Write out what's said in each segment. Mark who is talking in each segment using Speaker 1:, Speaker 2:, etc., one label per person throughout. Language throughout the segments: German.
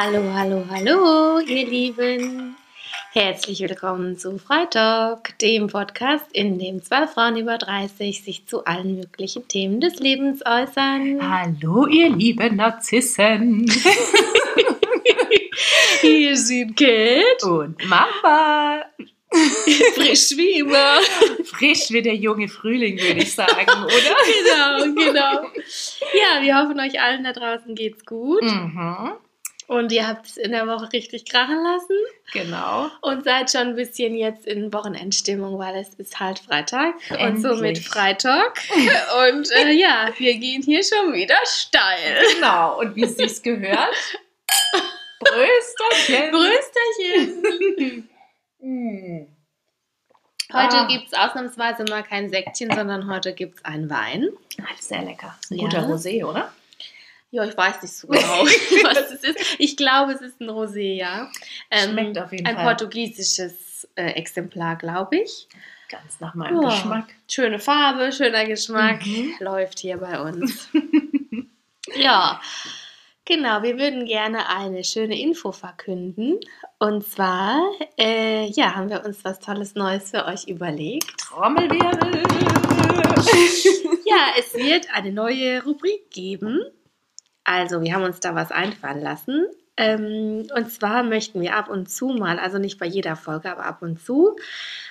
Speaker 1: Hallo, hallo, hallo, ihr Lieben. Herzlich willkommen zu Freitag, dem Podcast, in dem zwei Frauen über 30 sich zu allen möglichen Themen des Lebens äußern.
Speaker 2: Hallo, ihr lieben Narzissen.
Speaker 1: Hier sind Kate
Speaker 2: Und Mama.
Speaker 1: frisch wie immer.
Speaker 2: Frisch wie der junge Frühling, würde ich sagen, oder?
Speaker 1: Genau, genau. Ja, wir hoffen, euch allen da draußen geht's gut.
Speaker 2: Mhm,
Speaker 1: Und ihr habt es in der Woche richtig krachen lassen.
Speaker 2: genau.
Speaker 1: Und seid schon ein bisschen jetzt in Wochenendstimmung, weil es ist halt Freitag und
Speaker 2: Endlich.
Speaker 1: somit Freitag. Und äh, ja, wir gehen hier schon wieder steil.
Speaker 2: Genau. Und wie es sich gehört. Brösterchen.
Speaker 1: Brüsterchen!
Speaker 2: Mm.
Speaker 1: Heute
Speaker 2: Ah.
Speaker 1: gibt es ausnahmsweise mal kein Säckchen, sondern heute gibt es einen Wein.
Speaker 2: Ah, Sehr lecker. Ein
Speaker 1: Ja.
Speaker 2: guter Rosé, oder?
Speaker 1: Ja, ich weiß nicht so genau, was es ist. Ich glaube, es ist ein Rosé, ja. Ähm,
Speaker 2: Schmeckt auf jeden
Speaker 1: ein
Speaker 2: Fall.
Speaker 1: portugiesisches äh, Exemplar, glaube ich.
Speaker 2: Ganz nach meinem
Speaker 1: Ja.
Speaker 2: Geschmack.
Speaker 1: Schöne Farbe, schöner Geschmack.
Speaker 2: Mhm.
Speaker 1: läuft hier bei uns. ja, genau. Wir würden gerne eine schöne Info verkünden. Und zwar, äh, ja, haben wir uns was Tolles Neues für euch überlegt.
Speaker 2: Trommelwirbel.
Speaker 1: Ja, es wird eine neue Rubrik geben. Also, wir haben uns da was einfallen lassen. Ähm, und zwar möchten wir ab und zu mal, also nicht bei jeder Folge, aber ab und zu,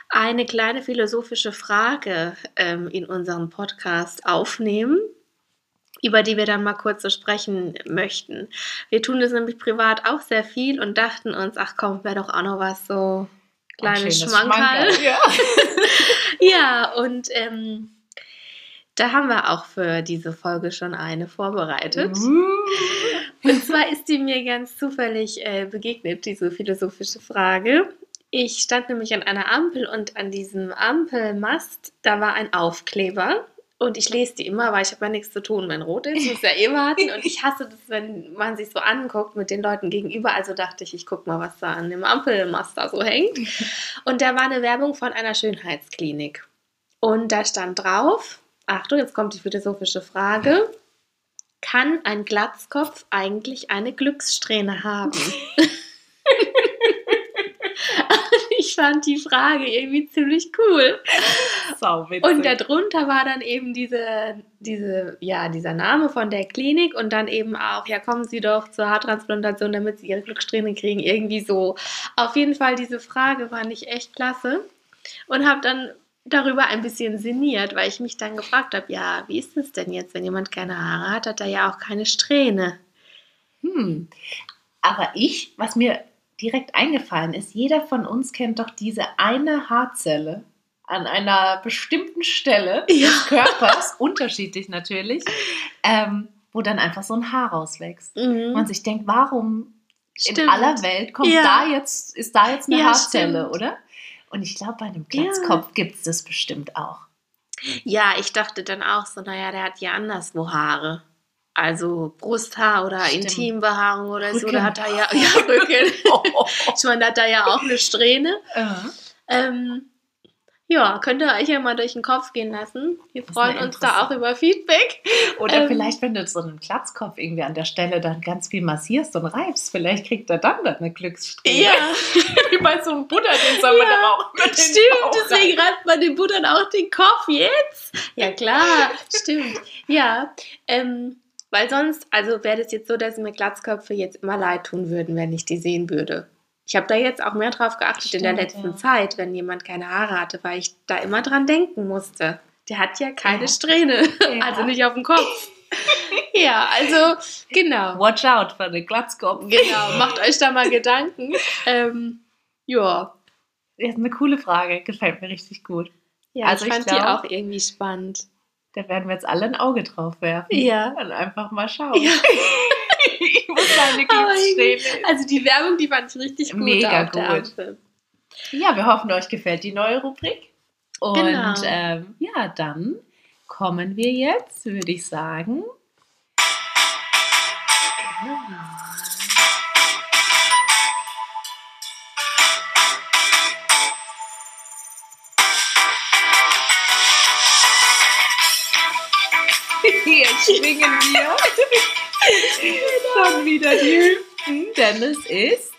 Speaker 1: eine kleine philosophische Frage ähm, in unserem Podcast aufnehmen, über die wir dann mal kurz so sprechen möchten. Wir tun das nämlich privat auch sehr viel und dachten uns, ach komm, wäre doch auch noch was so kleines
Speaker 2: Schönes
Speaker 1: Schmankerl.
Speaker 2: Schmankerl, Ja.
Speaker 1: Ja, und ähm, da haben wir auch für diese Folge schon eine vorbereitet. Und zwar ist die mir ganz zufällig äh, begegnet, diese philosophische Frage. Ich stand nämlich an einer Ampel und an diesem Ampelmast, da war ein Aufkleber. Und ich lese die immer, weil ich habe ja nichts zu tun, wenn rot ist. Muss ja eh warten. Und ich hasse das, wenn man sich so anguckt mit den Leuten gegenüber. Also dachte ich, ich gucke mal, was da an dem Ampelmast da so hängt. Und da war eine Werbung von einer Schönheitsklinik. Und da stand drauf, Achtung, jetzt kommt die philosophische Frage. Kann ein Glatzkopf eigentlich eine Glückssträhne haben? ich fand die Frage irgendwie ziemlich cool. Und darunter war dann eben diese, diese, ja, dieser Name von der Klinik und dann eben auch, ja, kommen Sie doch zur Haartransplantation, damit Sie Ihre Glückssträhne kriegen. Irgendwie so. Auf jeden Fall, diese Frage fand ich echt klasse und habe dann darüber ein bisschen sinniert, weil ich mich dann gefragt habe, ja, wie ist es denn jetzt, wenn jemand keine Haare hat, hat er ja auch keine Strähne.
Speaker 2: Hm. Aber ich, was mir direkt eingefallen ist, jeder von uns kennt doch diese eine Haarzelle an einer bestimmten Stelle
Speaker 1: Ja.
Speaker 2: des Körpers, unterschiedlich natürlich, ähm, wo dann einfach so ein Haar rauswächst.
Speaker 1: Mhm.
Speaker 2: Man sich denkt, warum in
Speaker 1: Stimmt.
Speaker 2: aller Welt kommt
Speaker 1: Ja.
Speaker 2: da jetzt, ist da jetzt eine
Speaker 1: Ja,
Speaker 2: Haarzelle,
Speaker 1: stimmt.
Speaker 2: oder? Und ich glaube, bei einem
Speaker 1: Ja.
Speaker 2: Glatzkopf gibt es das bestimmt auch.
Speaker 1: Ja, ich dachte dann auch so, naja, der hat ja anderswo Haare. Also Brusthaar oder
Speaker 2: Stimmt.
Speaker 1: Intimbehaarung oder so,
Speaker 2: Rücken.
Speaker 1: da hat er ja, ja Rücken. Ich meine, da hat er ja auch eine Strähne.
Speaker 2: Ja.
Speaker 1: Ähm, ja, könnt ihr euch ja mal durch den Kopf gehen lassen. Wir
Speaker 2: Das
Speaker 1: freuen uns da auch über Feedback.
Speaker 2: Oder
Speaker 1: Ähm.
Speaker 2: vielleicht, wenn du so einen Glatzkopf irgendwie an der Stelle dann ganz viel massierst und reibst, vielleicht kriegt er dann eine Glückssträhne.
Speaker 1: Ja,
Speaker 2: wie bei so einem Buddha, den soll man
Speaker 1: Ja,
Speaker 2: auch mit
Speaker 1: stimmt. Deswegen reibt man dem Buttern auch den Kopf jetzt. Ja, klar, stimmt. Ja, ähm, weil sonst, also wäre das jetzt so, dass mir Glatzköpfe jetzt immer leid tun würden, wenn ich die sehen würde. Ich habe da jetzt auch mehr drauf geachtet in der
Speaker 2: Stimmt,
Speaker 1: letzten
Speaker 2: ja.
Speaker 1: Zeit, wenn jemand keine Haare hatte, weil ich da immer dran denken musste. Der hat ja keine
Speaker 2: Ja.
Speaker 1: Strähne,
Speaker 2: Ja.
Speaker 1: also nicht auf dem Kopf. ja, also genau.
Speaker 2: Watch out für den Glatzkopf.
Speaker 1: Genau, macht euch da mal Gedanken. Ähm, ja.
Speaker 2: Das ist eine coole Frage, gefällt mir richtig gut.
Speaker 1: Ja,
Speaker 2: Also
Speaker 1: ich
Speaker 2: ich
Speaker 1: fand die
Speaker 2: glaub-
Speaker 1: auch irgendwie spannend.
Speaker 2: Da werden wir jetzt alle ein Auge drauf werfen.
Speaker 1: Ja.
Speaker 2: Und einfach mal schauen.
Speaker 1: Ja. Aber
Speaker 2: Glückssträhne.
Speaker 1: Also die Werbung, die fand ich richtig gut.
Speaker 2: Mega gut. Ja, wir hoffen, euch gefällt die neue Rubrik. Und
Speaker 1: Genau.
Speaker 2: ähm, ja, dann kommen wir jetzt, würde ich sagen. Hier schwingen wir. Schon wieder die Nachrichten, denn es ist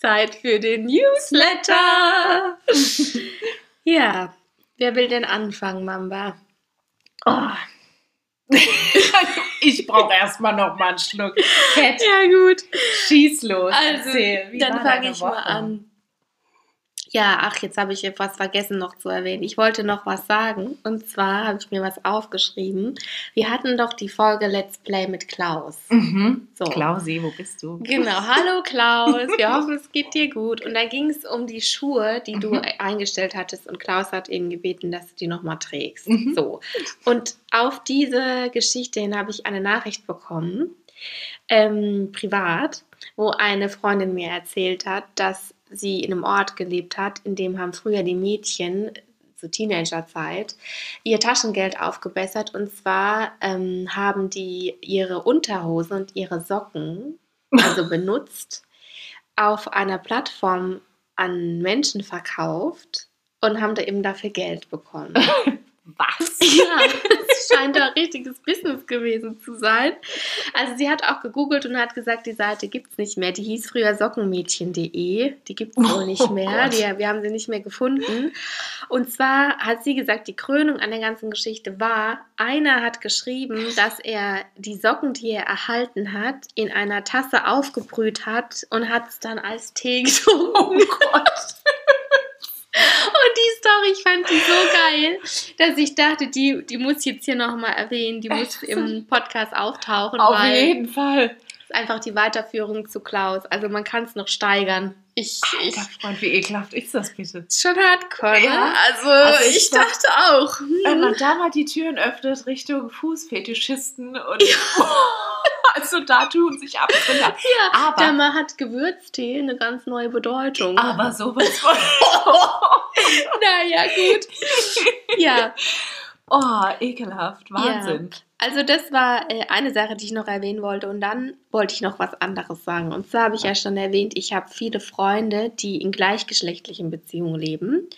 Speaker 1: Zeit für den Newsletter. ja, wer will denn anfangen, Mamba?
Speaker 2: Oh. ich brauche erstmal noch mal einen Schluck. Cat,
Speaker 1: Ja, gut.
Speaker 2: schieß los.
Speaker 1: Also,
Speaker 2: Erzähl, wie
Speaker 1: dann fange ich mal
Speaker 2: Woche?
Speaker 1: an. Ja, ach, jetzt habe ich etwas vergessen noch zu erwähnen. Ich wollte noch was sagen. Und zwar habe ich mir was aufgeschrieben. Wir hatten doch die Folge Let's Play mit Klaus.
Speaker 2: Mhm.
Speaker 1: So.
Speaker 2: Klausi, wo bist du?
Speaker 1: Genau, hallo Klaus, wir hoffen, es geht dir gut. Und da ging es um die Schuhe, die du
Speaker 2: Mhm.
Speaker 1: eingestellt hattest und Klaus hat eben gebeten, dass du die nochmal trägst.
Speaker 2: Mhm.
Speaker 1: So. Und auf diese Geschichte hin habe ich eine Nachricht bekommen, ähm, privat, wo eine Freundin mir erzählt hat, dass sie in einem Ort gelebt hat, in dem haben früher die Mädchen zur Teenagerzeit ihr Taschengeld aufgebessert und zwar ähm, haben die ihre Unterhose und ihre Socken also benutzt auf einer Plattform an Menschen verkauft und haben da eben dafür Geld bekommen.
Speaker 2: Was?
Speaker 1: Ja, es scheint da richtiges Business gewesen zu sein. Also sie hat auch gegoogelt und hat gesagt, die Seite gibt es nicht mehr. Die hieß früher sockenmädchen.de. Die gibt es wohl nicht
Speaker 2: Oh
Speaker 1: mehr. Die, wir haben sie nicht mehr gefunden. Und zwar hat sie gesagt, die Krönung an der ganzen Geschichte war, einer hat geschrieben, dass er die Socken, die er erhalten hat, in einer Tasse aufgebrüht hat und hat es dann als Tee getrunken.
Speaker 2: Oh Gott.
Speaker 1: Und die Story, ich fand die so geil, dass ich dachte, die, die muss ich jetzt hier nochmal erwähnen, die muss im Podcast auftauchen,
Speaker 2: Auf
Speaker 1: weil
Speaker 2: jeden Fall.
Speaker 1: ist einfach die Weiterführung zu Klaus. Also man kann es noch steigern. Ich, ich
Speaker 2: Alter Freund, wie ekelhaft ist das bitte?
Speaker 1: ist schon hardcore,
Speaker 2: Ja.
Speaker 1: ne? Also,
Speaker 2: Also ich
Speaker 1: ich, dachte auch.
Speaker 2: Wenn
Speaker 1: hm,
Speaker 2: man da mal die Türen öffnet Richtung Fußfetischisten und also da tun sich Abgründe.
Speaker 1: Ja,
Speaker 2: Aber,
Speaker 1: da mal hat Gewürztee eine ganz neue Bedeutung.
Speaker 2: aber sowas von.
Speaker 1: naja, gut. Ja,
Speaker 2: Oh, ekelhaft. Wahnsinn.
Speaker 1: Also das war äh, eine Sache, die ich noch erwähnen wollte. Und dann wollte ich noch was anderes sagen. Und zwar habe ich ja schon erwähnt, ich habe viele Freunde, die in gleichgeschlechtlichen Beziehungen leben.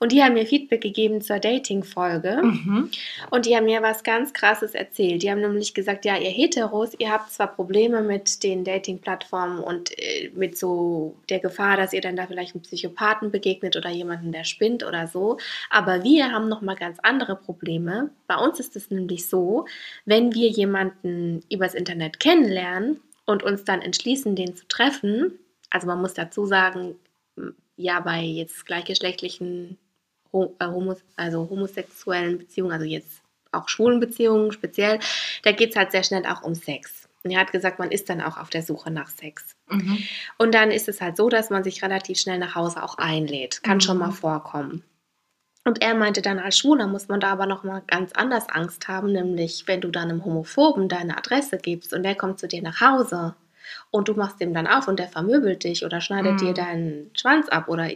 Speaker 1: Und die haben mir Feedback gegeben zur Dating-Folge.
Speaker 2: Mhm.
Speaker 1: Und die haben mir was ganz Krasses erzählt. Die haben nämlich gesagt, ja, ihr Heteros, ihr habt zwar Probleme mit den Dating-Plattformen und äh, mit so der Gefahr, dass ihr dann da vielleicht einem Psychopathen begegnet oder jemanden, der spinnt oder so. Aber wir haben nochmal ganz andere Probleme. Bei uns ist es nämlich so, wenn wir jemanden übers Internet kennenlernen und uns dann entschließen, den zu treffen, also man muss dazu sagen, ja, bei jetzt gleichgeschlechtlichen also homosexuellen Beziehungen, also jetzt auch schwulen Beziehungen speziell, da geht es halt sehr schnell auch um Sex. Und er hat gesagt, man ist dann auch auf der Suche nach Sex.
Speaker 2: Mhm.
Speaker 1: Und dann ist es halt so, dass man sich relativ schnell nach Hause auch einlädt. Kann
Speaker 2: Mhm.
Speaker 1: schon mal vorkommen. Und er meinte dann, als Schwuler muss man da aber noch mal ganz anders Angst haben, nämlich wenn du dann einem Homophoben deine Adresse gibst und der kommt zu dir nach Hause und du machst dem dann auf und der vermöbelt dich oder schneidet
Speaker 2: Mhm.
Speaker 1: dir deinen Schwanz ab oder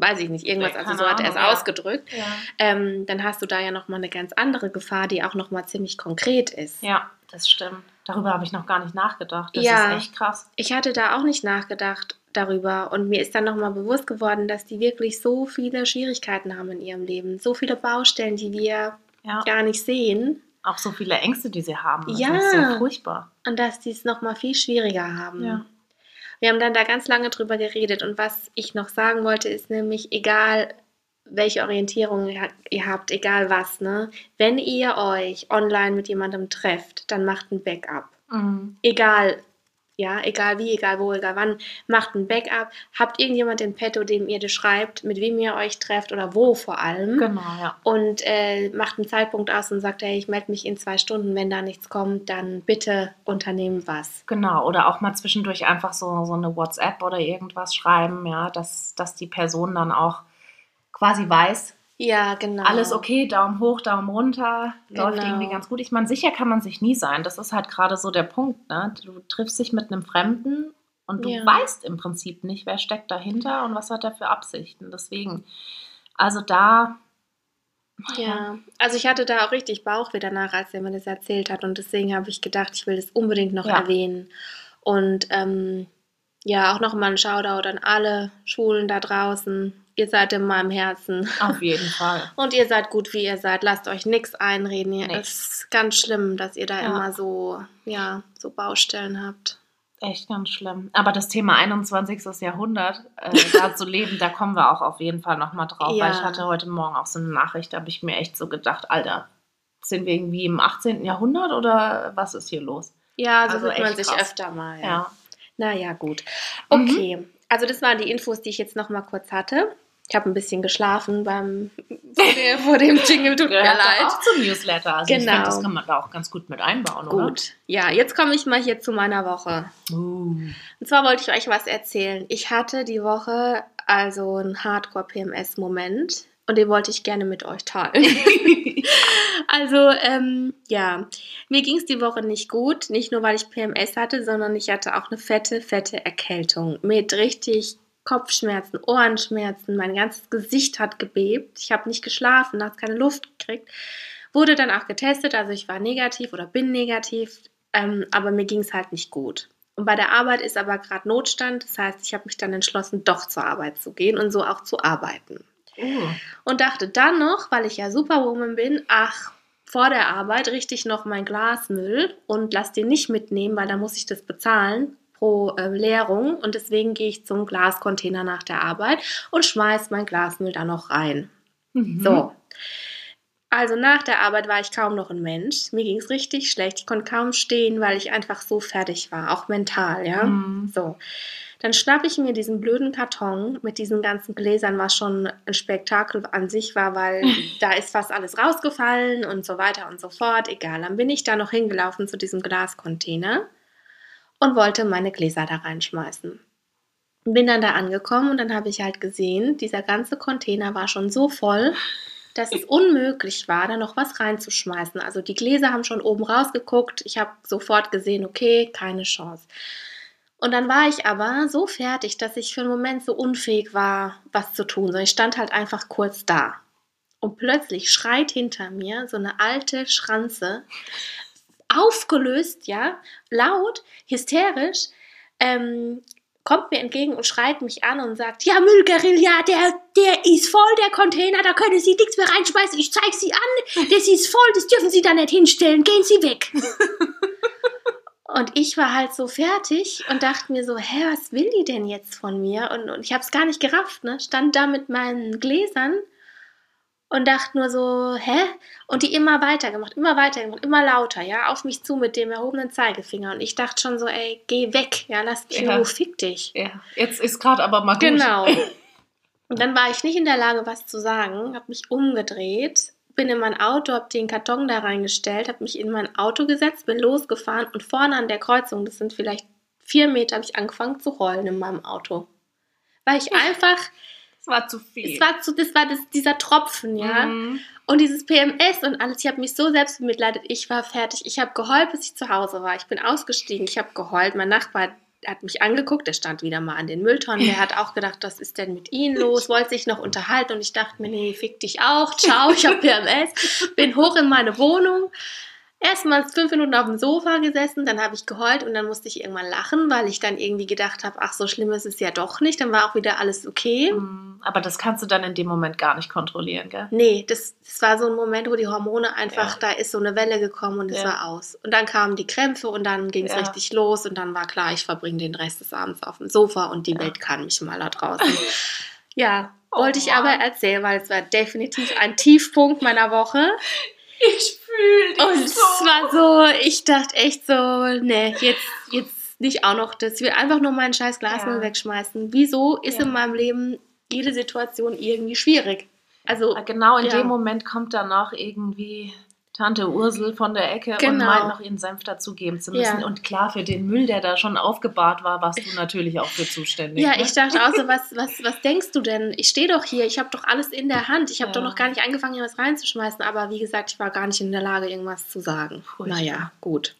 Speaker 1: weiß ich nicht, irgendwas, also so hat er es
Speaker 2: ja.
Speaker 1: ausgedrückt,
Speaker 2: Ja.
Speaker 1: ähm, dann hast du da ja noch mal eine ganz andere Gefahr, die auch noch mal ziemlich konkret ist.
Speaker 2: ja, das stimmt. Darüber habe ich noch gar nicht nachgedacht. Das
Speaker 1: Ja.
Speaker 2: ist echt krass.
Speaker 1: Ich hatte da auch nicht nachgedacht darüber und mir ist dann nochmal bewusst geworden, dass die wirklich so viele Schwierigkeiten haben in ihrem Leben, so viele Baustellen, die wir
Speaker 2: Ja.
Speaker 1: gar nicht sehen
Speaker 2: Auch so viele Ängste, die sie haben. Das
Speaker 1: Ja.
Speaker 2: ist so furchtbar.
Speaker 1: und dass die es nochmal viel schwieriger haben.
Speaker 2: Ja.
Speaker 1: Wir haben dann da ganz lange drüber geredet und was ich noch sagen wollte, ist nämlich, egal welche Orientierung ihr ha- ihr habt, egal was, ne? Wenn ihr euch online mit jemandem trefft, dann macht ein Backup.
Speaker 2: Mhm.
Speaker 1: egal, ja, egal wie, egal wo, egal wann, macht ein Backup, habt irgendjemand in petto, dem ihr das schreibt, mit wem ihr euch trefft oder wo vor allem.
Speaker 2: Genau, ja.
Speaker 1: Und äh, macht einen Zeitpunkt aus und sagt, hey, ich melde mich in zwei Stunden, wenn da nichts kommt, dann bitte unternehmen was.
Speaker 2: Genau, oder auch mal zwischendurch einfach so, so eine WhatsApp oder irgendwas schreiben, ja, dass, dass die Person dann auch quasi weiß,
Speaker 1: Ja, genau.
Speaker 2: alles okay, Daumen hoch, Daumen runter, läuft
Speaker 1: Genau.
Speaker 2: irgendwie ganz gut. Ich meine, sicher kann man sich nie sein. Das ist halt gerade so der Punkt, ne? Du triffst dich mit einem Fremden und du
Speaker 1: Ja.
Speaker 2: weißt im Prinzip nicht, wer steckt dahinter und was hat er für Absichten. Deswegen, also da,
Speaker 1: Ja, also ich hatte da auch richtig Bauchweh danach, als er mir das erzählt hat. Und deswegen habe ich gedacht, ich will das unbedingt noch
Speaker 2: Ja.
Speaker 1: erwähnen. Und ähm, ja, auch nochmal ein Shoutout an alle Schulen da draußen. Ihr seid in meinem Herzen.
Speaker 2: auf jeden Fall.
Speaker 1: Und ihr seid gut, wie ihr seid. Lasst euch nichts einreden.
Speaker 2: Nee.
Speaker 1: Es ist ganz schlimm, dass ihr da
Speaker 2: Ja.
Speaker 1: immer so, ja, so Baustellen habt.
Speaker 2: Echt ganz schlimm. Aber das Thema 21. Jahrhundert, äh, da zu leben, da kommen wir auch auf jeden Fall nochmal drauf.
Speaker 1: Ja.
Speaker 2: Weil ich hatte heute Morgen auch so eine Nachricht, da habe ich mir echt so gedacht, Alter, sind wir irgendwie im 18. Jahrhundert oder was ist hier los?
Speaker 1: Ja, so
Speaker 2: Also
Speaker 1: man sich
Speaker 2: krass.
Speaker 1: öfter mal.
Speaker 2: Ja.
Speaker 1: Naja, gut.
Speaker 2: Mhm.
Speaker 1: Okay, also das waren die Infos, die ich jetzt noch mal kurz hatte. Ich habe ein bisschen geschlafen beim vor, dem Jingle, tut mir leid.
Speaker 2: auch zum Newsletter. Also ich
Speaker 1: Genau.
Speaker 2: finde, das kann man da auch ganz gut mit einbauen, oder?
Speaker 1: Gut, ja, jetzt komme ich mal hier zu meiner Woche.
Speaker 2: Uh.
Speaker 1: Und zwar wollte ich euch was erzählen. Ich hatte die Woche also einen Hardcore-PMS-Moment und den wollte ich gerne mit euch teilen. Also, ähm, ja, mir ging es die Woche nicht gut. Nicht nur, weil ich PMS hatte, sondern ich hatte auch eine fette, fette Erkältung mit richtig Kopfschmerzen, Ohrenschmerzen. Mein ganzes Gesicht hat gebebt. Ich habe nicht geschlafen, nachts keine Luft gekriegt. Wurde dann auch getestet, also ich war negativ oder bin negativ, ähm, aber mir ging es halt nicht gut. Und bei der Arbeit ist aber gerade Notstand. Das heißt, ich habe mich dann entschlossen, doch zur Arbeit zu gehen und so auch zu arbeiten
Speaker 2: Uh.
Speaker 1: und dachte dann noch, weil ich ja Superwoman bin, ach, vor der Arbeit richte ich noch mein Glasmüll und lass den nicht mitnehmen, weil da muss ich das bezahlen pro äh, Leerung und deswegen gehe ich zum Glascontainer nach der Arbeit und schmeiß mein Glasmüll da noch rein.
Speaker 2: Mhm.
Speaker 1: So. Also nach der Arbeit war ich kaum noch ein Mensch. Mir ging es richtig schlecht. Ich konnte kaum stehen, weil ich einfach so fertig war, auch mental, ja.
Speaker 2: Mhm.
Speaker 1: So. Dann schnappe ich mir diesen blöden Karton mit diesen ganzen Gläsern, was schon ein Spektakel an sich war, weil da ist fast alles rausgefallen und so weiter und so fort. Egal. Dann bin ich da noch hingelaufen zu diesem Glascontainer und wollte meine Gläser da reinschmeißen. Bin dann da angekommen und dann habe ich halt gesehen, dieser ganze Container war schon so voll, dass es unmöglich war, da noch was reinzuschmeißen. Also die Gläser haben schon oben rausgeguckt. Ich habe sofort gesehen, okay, keine Chance. Und dann war ich aber so fertig, dass ich für einen Moment so unfähig war, was zu tun. Ich stand halt einfach kurz da. Und plötzlich schreit hinter mir so eine alte Schranze, aufgelöst, ja, laut, hysterisch, ähm, kommt mir entgegen und schreit mich an und sagt, ja, Müllgerill, ja, der, der ist voll, der Container, da können Sie nichts mehr reinschmeißen, ich zeig Sie an, das ist voll, das dürfen Sie da nicht hinstellen, gehen Sie weg. Und ich war halt so fertig und dachte mir so, hä, was will die denn jetzt von mir? Und, und ich habe es gar nicht gerafft, ne? Stand da mit meinen Gläsern und dachte nur so, hä? Und die immer weitergemacht, immer weitergemacht, immer lauter, ja, auf mich zu mit dem erhobenen Zeigefinger. Und ich dachte schon so, ey, geh weg, ja, lass mich
Speaker 2: Ja.
Speaker 1: Fick dich.
Speaker 2: Ja, jetzt ist gerade aber mal gut.
Speaker 1: Genau. Und dann war ich nicht in der Lage, was zu sagen, habe mich umgedreht, bin in mein Auto, habe den Karton da reingestellt, habe mich in mein Auto gesetzt, bin losgefahren und vorne an der Kreuzung, das sind vielleicht vier Meter, habe ich angefangen zu rollen in meinem Auto. Weil ich einfach,
Speaker 2: war zu viel.
Speaker 1: es war, zu, das war das, dieser Tropfen, ja.
Speaker 2: Mhm.
Speaker 1: Und dieses PMS und alles, ich habe mich so selbst bemitleidet. Ich war fertig. Ich habe geheult, bis ich zu Hause war. Ich bin ausgestiegen. Ich habe geheult. Mein Nachbar hat mich angeguckt. Der stand wieder mal an den Mülltonnen. Der hat auch gedacht, was ist denn mit Ihnen los? Wollte sich noch unterhalten. Und ich dachte mir, nee, fick dich auch. Ciao, ich habe PMS. Bin hoch in meine Wohnung. Erstmal fünf Minuten auf dem Sofa gesessen, dann habe ich geheult und dann musste ich irgendwann lachen, weil ich dann irgendwie gedacht habe, ach, so schlimm ist es ja doch nicht. Dann war auch wieder alles okay.
Speaker 2: Mhm. Aber das kannst du dann in dem Moment gar nicht kontrollieren, gell?
Speaker 1: Nee, das, das war so ein Moment, wo die Hormone einfach,
Speaker 2: Ja.
Speaker 1: da ist so eine Welle gekommen und es
Speaker 2: Ja.
Speaker 1: war aus. Und dann kamen die Krämpfe und dann ging es
Speaker 2: Ja.
Speaker 1: richtig los und dann war klar, ich verbringe den Rest des Abends auf dem Sofa und die. Welt kann mich mal da draußen. ja,
Speaker 2: Oh
Speaker 1: wollte ich aber erzählen, weil es war definitiv ein Tiefpunkt meiner Woche.
Speaker 2: Ich fühle
Speaker 1: Und es war so, ich dachte echt so, nee, jetzt, jetzt nicht auch noch das. Ich will einfach nur meinen scheiß Glasmüll
Speaker 2: Ja.
Speaker 1: wegschmeißen. Wieso ist
Speaker 2: Ja.
Speaker 1: in meinem Leben jede Situation irgendwie schwierig? Also,
Speaker 2: Genau in
Speaker 1: Ja.
Speaker 2: dem Moment kommt dann noch irgendwie Tante Ursel von der Ecke und
Speaker 1: Genau.
Speaker 2: meint noch ihren Senf dazugeben zu müssen.
Speaker 1: Ja.
Speaker 2: Und klar, für den Müll, der da schon aufgebahrt war, warst du natürlich auch für zuständig.
Speaker 1: Ja,
Speaker 2: ne?
Speaker 1: ich dachte auch so, was, was, was denkst du denn? Ich stehe doch hier, ich habe doch alles in der Hand. Ich habe
Speaker 2: Ja.
Speaker 1: doch noch gar nicht angefangen, hier was reinzuschmeißen. Aber wie gesagt, ich war gar nicht in der Lage, irgendwas zu sagen.
Speaker 2: Furchtbar.
Speaker 1: Naja, gut.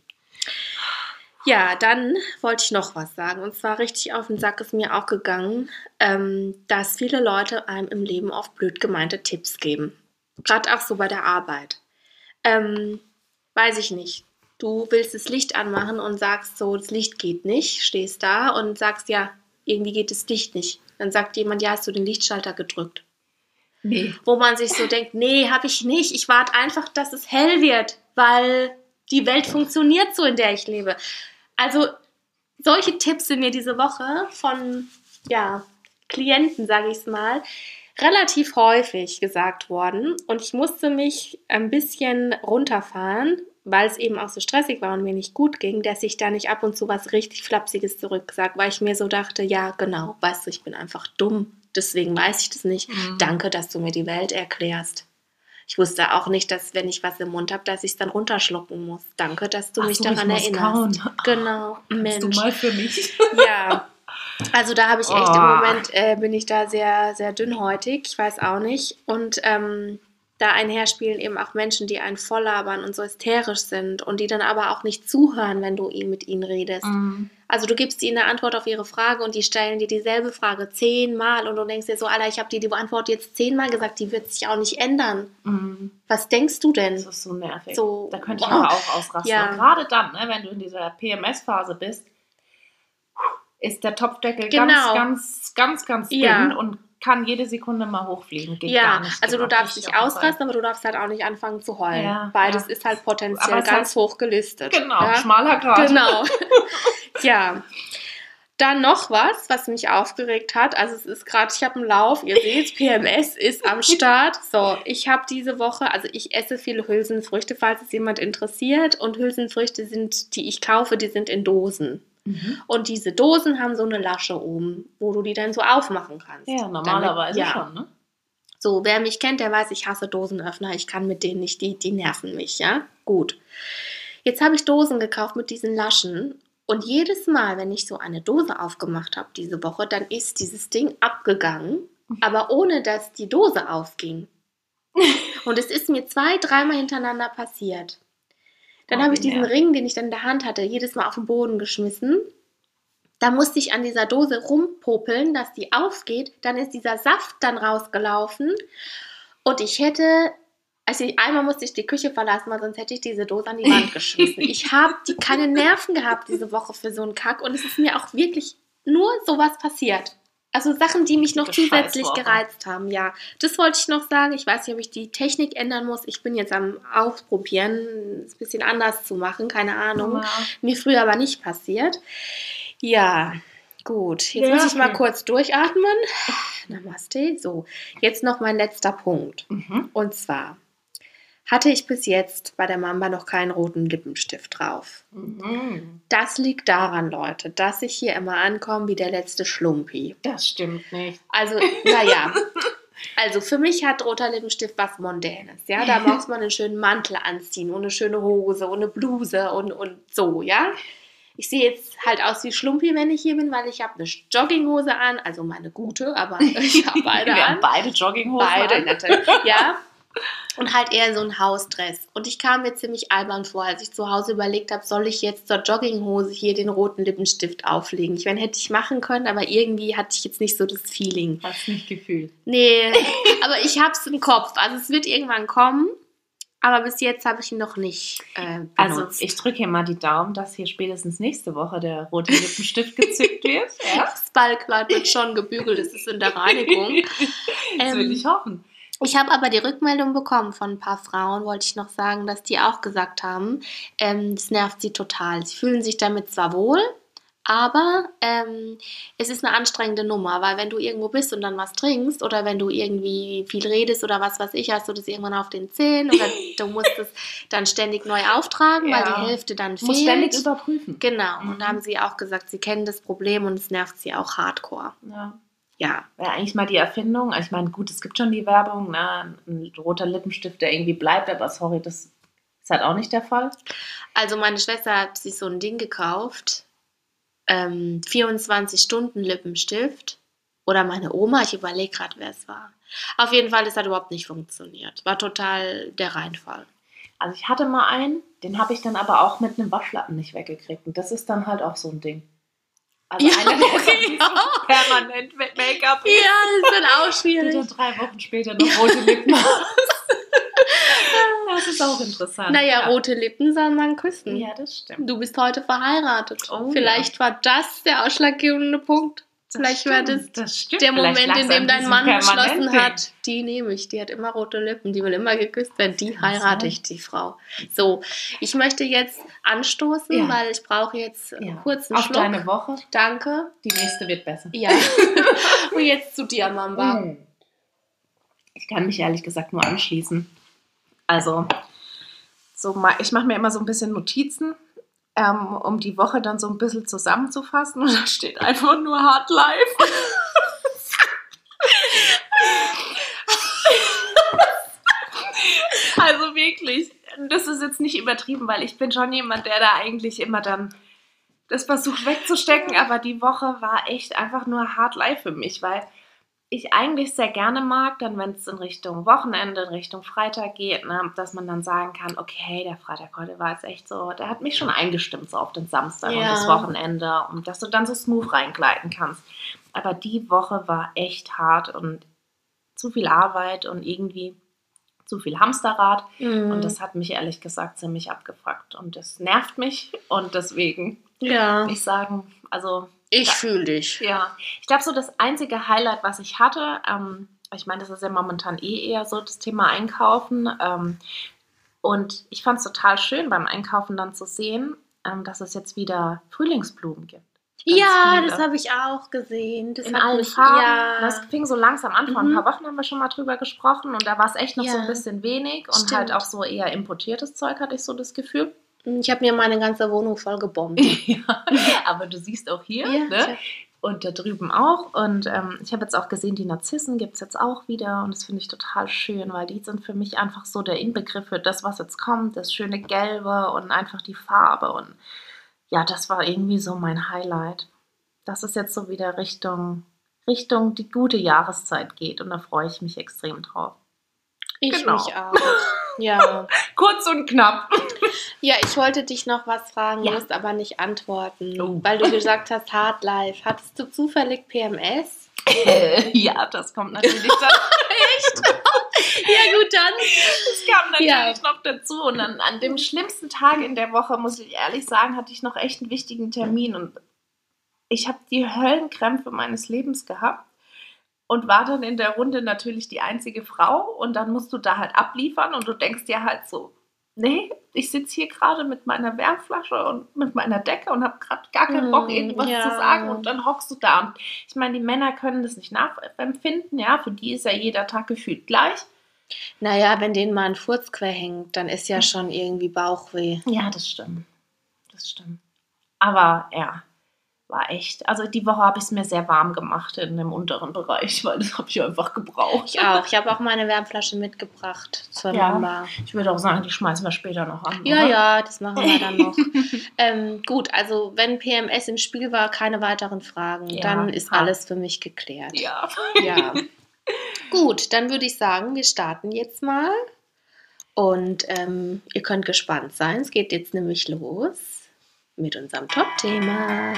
Speaker 1: Ja, dann wollte ich noch was sagen. Und zwar richtig auf den Sack ist mir auch gegangen, ähm, dass viele Leute einem im Leben oft blöd gemeinte Tipps geben. Gerade auch so bei der Arbeit. Ähm, weiß ich nicht. Du willst das Licht anmachen und sagst so, das Licht geht nicht, stehst da und sagst, ja, irgendwie geht das Licht nicht. Dann sagt jemand, ja, hast du den Lichtschalter gedrückt.
Speaker 2: Nee.
Speaker 1: Wo man sich so denkt, nee, habe ich nicht. Ich warte einfach, dass es hell wird, weil die Welt funktioniert so, in der ich lebe. Also solche Tipps sind mir diese Woche von ja, Klienten, sage ich es mal, relativ häufig gesagt worden. Und ich musste mich ein bisschen runterfahren, weil es eben auch so stressig war und mir nicht gut ging, dass ich da nicht ab und zu was richtig Flapsiges zurücksag, weil ich mir so dachte, ja, genau, weißt du, ich bin einfach dumm, deswegen weiß ich das nicht. Mhm. Danke, dass du mir die Welt erklärst. Ich wusste auch nicht, dass wenn ich was im Mund habe, dass ich es dann runterschlucken muss. Danke, dass du Ach mich so, daran erinnerst. Kauen. Genau,
Speaker 2: Mensch. du mal für mich?
Speaker 1: Ja. Also da habe ich echt oh. im Moment äh, bin ich da sehr sehr dünnhäutig. Ich weiß auch nicht und ähm, da einherspielen eben auch Menschen, die einen volllabern und so hysterisch sind und die dann aber auch nicht zuhören, wenn du mit ihnen redest. Mm. Also du gibst ihnen eine Antwort auf ihre Frage und die stellen dir dieselbe Frage zehnmal und du denkst dir so, Alter, ich habe dir die Antwort jetzt zehnmal gesagt, die wird sich auch nicht ändern. Mm. Was denkst du denn?
Speaker 2: Das ist so nervig. So, da könnte ich oh. aber auch ausrasten. Ja. gerade dann, ne, wenn du in dieser PMS-Phase bist, ist der Topfdeckel genau. ganz, ganz, ganz, ganz dünn ja. und kann jede Sekunde mal hochfliegen.
Speaker 1: Geht ja, also du darfst dich ausrasten, aber du darfst halt auch nicht anfangen zu heulen. Ja, Beides ja. ist halt potenziell ganz hoch gelistet.
Speaker 2: Genau,
Speaker 1: ja?
Speaker 2: schmaler Grad.
Speaker 1: Genau. ja. Dann noch was, was mich aufgeregt hat. Also es ist gerade, ich habe einen Lauf, ihr seht, PMS ist am Start. So, ich habe diese Woche, also ich esse viele Hülsenfrüchte, falls es jemand interessiert. Und Hülsenfrüchte sind, die ich kaufe, die sind in Dosen. Mhm. Und diese Dosen haben so eine Lasche oben, wo du die dann so aufmachen kannst.
Speaker 2: Ja, normalerweise Damit, ja. schon, ne?
Speaker 1: So, wer mich kennt, der weiß, ich hasse Dosenöffner. Ich kann mit denen nicht, die, die nerven mich, ja? Gut. Jetzt habe ich Dosen gekauft mit diesen Laschen und jedes Mal, wenn ich so eine Dose aufgemacht habe diese Woche, dann ist dieses Ding abgegangen, mhm. aber ohne dass die Dose aufging. Und es ist mir zwei, dreimal hintereinander passiert. Dann habe ich diesen ja. Ring, den ich dann in der Hand hatte, jedes Mal auf den Boden geschmissen. Da musste ich an dieser Dose rumpopeln, dass die aufgeht. Dann ist dieser Saft dann rausgelaufen. Und ich hätte, also einmal musste ich die Küche verlassen, weil sonst hätte ich diese Dose an die Wand geschmissen. Ich habe keine Nerven gehabt diese Woche für so einen Kack. Und es ist mir auch wirklich nur sowas passiert. Also Sachen, die mich noch zusätzlich gereizt haben, ja. Das wollte ich noch sagen. Ich weiß nicht, ob ich die Technik ändern muss. Ich bin jetzt am Ausprobieren, es ein bisschen anders zu machen, keine Ahnung. Ja. Mir früher aber nicht passiert. Ja, gut. Jetzt ja, muss ich mal kurz durchatmen. Namaste. So, jetzt noch mein letzter Punkt. Mhm. Und zwar, hatte ich bis jetzt bei der Mamba noch keinen roten Lippenstift drauf. Mhm. Das liegt daran, Leute, dass ich hier immer ankomme wie der letzte Schlumpi.
Speaker 2: Das stimmt nicht.
Speaker 1: Also, naja. Also für mich hat roter Lippenstift was Mondänes, ja. Da muss man einen schönen Mantel anziehen und eine schöne Hose und eine Bluse und, und so, ja. Ich sehe jetzt halt aus wie Schlumpi, wenn ich hier bin, weil ich habe eine Jogginghose an, also meine gute, aber ich habe beide Wir an.
Speaker 2: Haben beide Jogginghosen
Speaker 1: Beide, an. natürlich. Ja, und halt eher so ein Hausdress. Und ich kam mir ziemlich albern vor, als ich zu Hause überlegt habe, soll ich jetzt zur Jogginghose hier den roten Lippenstift auflegen? Ich meine, hätte ich machen können, aber irgendwie hatte ich jetzt nicht so das Feeling.
Speaker 2: Hast nicht gefühlt?
Speaker 1: Nee, aber ich habe es im Kopf. Also es wird irgendwann kommen. Aber bis jetzt habe ich ihn noch nicht äh,
Speaker 2: Also ich drücke hier mal die Daumen, dass hier spätestens nächste Woche der rote Lippenstift gezückt wird.
Speaker 1: Ja? Das Ballkleid wird schon gebügelt, es ist in der Reinigung.
Speaker 2: das ähm, will ich hoffen.
Speaker 1: Ich habe aber die Rückmeldung bekommen von ein paar Frauen, wollte ich noch sagen, dass die auch gesagt haben, ähm, das nervt sie total. Sie fühlen sich damit zwar wohl, aber ähm, es ist eine anstrengende Nummer, weil wenn du irgendwo bist und dann was trinkst oder wenn du irgendwie viel redest oder was weiß ich, hast du das irgendwann auf den Zähnen oder du musst es dann ständig neu auftragen, ja. weil die Hälfte dann fehlt. Muss
Speaker 2: ständig überprüfen.
Speaker 1: Genau. Mhm. Und da haben sie auch gesagt, sie kennen das Problem und es nervt sie auch hardcore.
Speaker 2: Ja ja, wäre eigentlich mal die Erfindung. Also ich meine, gut, es gibt schon die Werbung, ne? ein roter Lippenstift, der irgendwie bleibt, aber sorry, das ist halt auch nicht der Fall.
Speaker 1: Also meine Schwester hat sich so ein Ding gekauft, ähm, 24 Stunden Lippenstift. Oder meine Oma, ich überlege gerade, wer es war. Auf jeden Fall, das hat überhaupt nicht funktioniert. War total der Reinfall.
Speaker 2: Also ich hatte mal einen, den habe ich dann aber auch mit einem Waschlappen nicht weggekriegt. Und das ist dann halt auch so ein Ding.
Speaker 1: Also ja, einer, der okay, ja.
Speaker 2: permanent mit Make-up.
Speaker 1: Ja, das ist dann auch schwierig.
Speaker 2: Und drei Wochen später noch rote Lippen Das ist auch interessant.
Speaker 1: Naja, ja. rote Lippen soll man küssen.
Speaker 2: Ja, das stimmt.
Speaker 1: Du bist heute verheiratet. Oh, Vielleicht ja. war das der ausschlaggebende Punkt. Vielleicht stimmt, war das, das der Moment, in dem dein Mann beschlossen hat, die nehme ich, die hat immer rote Lippen, die will immer geküsst werden, die heirate ich, die Frau. So, ich möchte jetzt anstoßen, ja. weil ich brauche jetzt ja. kurz
Speaker 2: einen Auf Schluck. deine Woche.
Speaker 1: Danke.
Speaker 2: Die nächste wird besser.
Speaker 1: Ja. Und jetzt zu dir, Mamba. Mm.
Speaker 2: Ich kann mich ehrlich gesagt nur anschließen. Also, so, ich mache mir immer so ein bisschen Notizen ähm, um die Woche dann so ein bisschen zusammenzufassen. Und da steht einfach nur Hard Life. also wirklich, das ist jetzt nicht übertrieben, weil ich bin schon jemand, der da eigentlich immer dann das versucht wegzustecken, aber die Woche war echt einfach nur Hard Life für mich, weil ich eigentlich sehr gerne mag, dann wenn es in Richtung Wochenende, in Richtung Freitag geht, ne, dass man dann sagen kann, okay, der Freitag heute war jetzt echt so, der hat mich schon eingestimmt so auf den Samstag ja. und das Wochenende und dass du dann so smooth reingleiten kannst. Aber die Woche war echt hart und zu viel Arbeit und irgendwie zu viel Hamsterrad mhm. und das hat mich ehrlich gesagt ziemlich abgefragt und das nervt mich und deswegen ja. ich sagen, also
Speaker 1: ich fühle dich.
Speaker 2: Ja. Ich glaube, so das einzige Highlight, was ich hatte, ähm, ich meine, das ist ja momentan eh eher so das Thema Einkaufen. Ähm, und ich fand es total schön beim Einkaufen dann zu sehen, ähm, dass es jetzt wieder Frühlingsblumen gibt.
Speaker 1: Ganz ja, viele. das habe ich auch gesehen. Das
Speaker 2: in allen mich, Farben. Ja. Das fing so langsam an. Vor mhm. ein paar Wochen haben wir schon mal drüber gesprochen und da war es echt noch ja. so ein bisschen wenig und Stimmt. halt auch so eher importiertes Zeug, hatte ich so das Gefühl.
Speaker 1: Ich habe mir meine ganze Wohnung voll gebombt.
Speaker 2: ja, aber du siehst auch hier, ja, ne? Und da drüben auch. Und ähm, ich habe jetzt auch gesehen, die Narzissen gibt es jetzt auch wieder. Und das finde ich total schön, weil die sind für mich einfach so der Inbegriff für das, was jetzt kommt. Das schöne Gelbe und einfach die Farbe. Und ja, das war irgendwie so mein Highlight. Dass es jetzt so wieder Richtung, Richtung die gute Jahreszeit geht. Und da freue ich mich extrem drauf.
Speaker 1: Ich genau. mich auch. Ja.
Speaker 2: Kurz und knapp.
Speaker 1: Ja, ich wollte dich noch was fragen, ja. musst aber nicht antworten, oh. weil du gesagt hast, Hard Life. Hattest du zufällig PMS?
Speaker 2: ja, das kommt natürlich dann.
Speaker 1: Echt? ja, gut, dann.
Speaker 2: Das kam natürlich ja. noch dazu. Und dann an dem schlimmsten Tag in der Woche, muss ich ehrlich sagen, hatte ich noch echt einen wichtigen Termin. Und ich habe die Höllenkrämpfe meines Lebens gehabt und war dann in der Runde natürlich die einzige Frau und dann musst du da halt abliefern und du denkst dir halt so, nee, ich sitze hier gerade mit meiner Wärmflasche und mit meiner Decke und habe gerade gar keinen Bock, hm, irgendwas ja. zu sagen und dann hockst du da. Und ich meine, die Männer können das nicht nachempfinden, ja, für die ist ja jeder Tag gefühlt gleich.
Speaker 1: Naja, wenn denen mal ein Furz quer hängt, dann ist ja schon irgendwie Bauchweh.
Speaker 2: Ja, das stimmt. Das stimmt. Aber ja, war echt, also die Woche habe ich es mir sehr warm gemacht in dem unteren Bereich, weil das habe ich einfach gebraucht.
Speaker 1: Ich auch. Ich habe auch meine Wärmflasche mitgebracht zur
Speaker 2: ja, Mamba. Ich würde auch sagen, die schmeißen wir später noch an.
Speaker 1: Ja, oder? ja, das machen wir dann noch. ähm, gut, also wenn PMS im Spiel war, keine weiteren Fragen, ja, dann ist ha. alles für mich geklärt.
Speaker 2: Ja.
Speaker 1: ja. Gut, dann würde ich sagen, wir starten jetzt mal. Und ähm, ihr könnt gespannt sein. Es geht jetzt nämlich los mit unserem Top-Thema.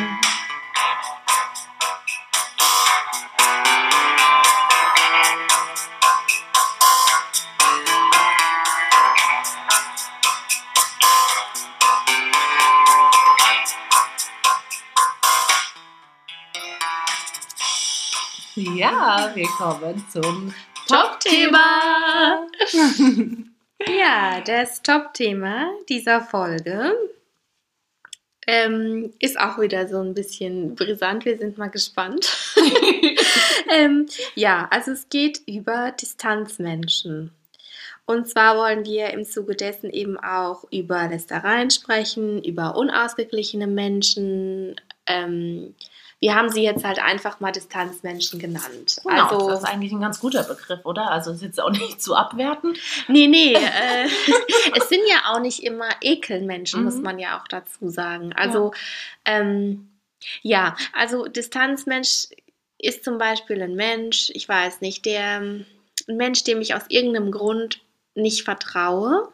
Speaker 2: Ja, wir kommen zum Top-Thema.
Speaker 1: ja, das Top-Thema dieser Folge ähm, ist auch wieder so ein bisschen brisant. Wir sind mal gespannt. ähm, ja, also es geht über Distanzmenschen. Und zwar wollen wir im Zuge dessen eben auch über Lästereien sprechen, über unausgeglichene Menschen, ähm, wir haben sie jetzt halt einfach mal Distanzmenschen genannt.
Speaker 2: Genau, also, das ist eigentlich ein ganz guter Begriff, oder? Also ist jetzt auch nicht zu abwerten.
Speaker 1: Nee, nee. Äh, es sind ja auch nicht immer Ekelmenschen, mhm. muss man ja auch dazu sagen. Also, ja. Ähm, ja, also Distanzmensch ist zum Beispiel ein Mensch, ich weiß nicht, der ein Mensch, dem ich aus irgendeinem Grund nicht vertraue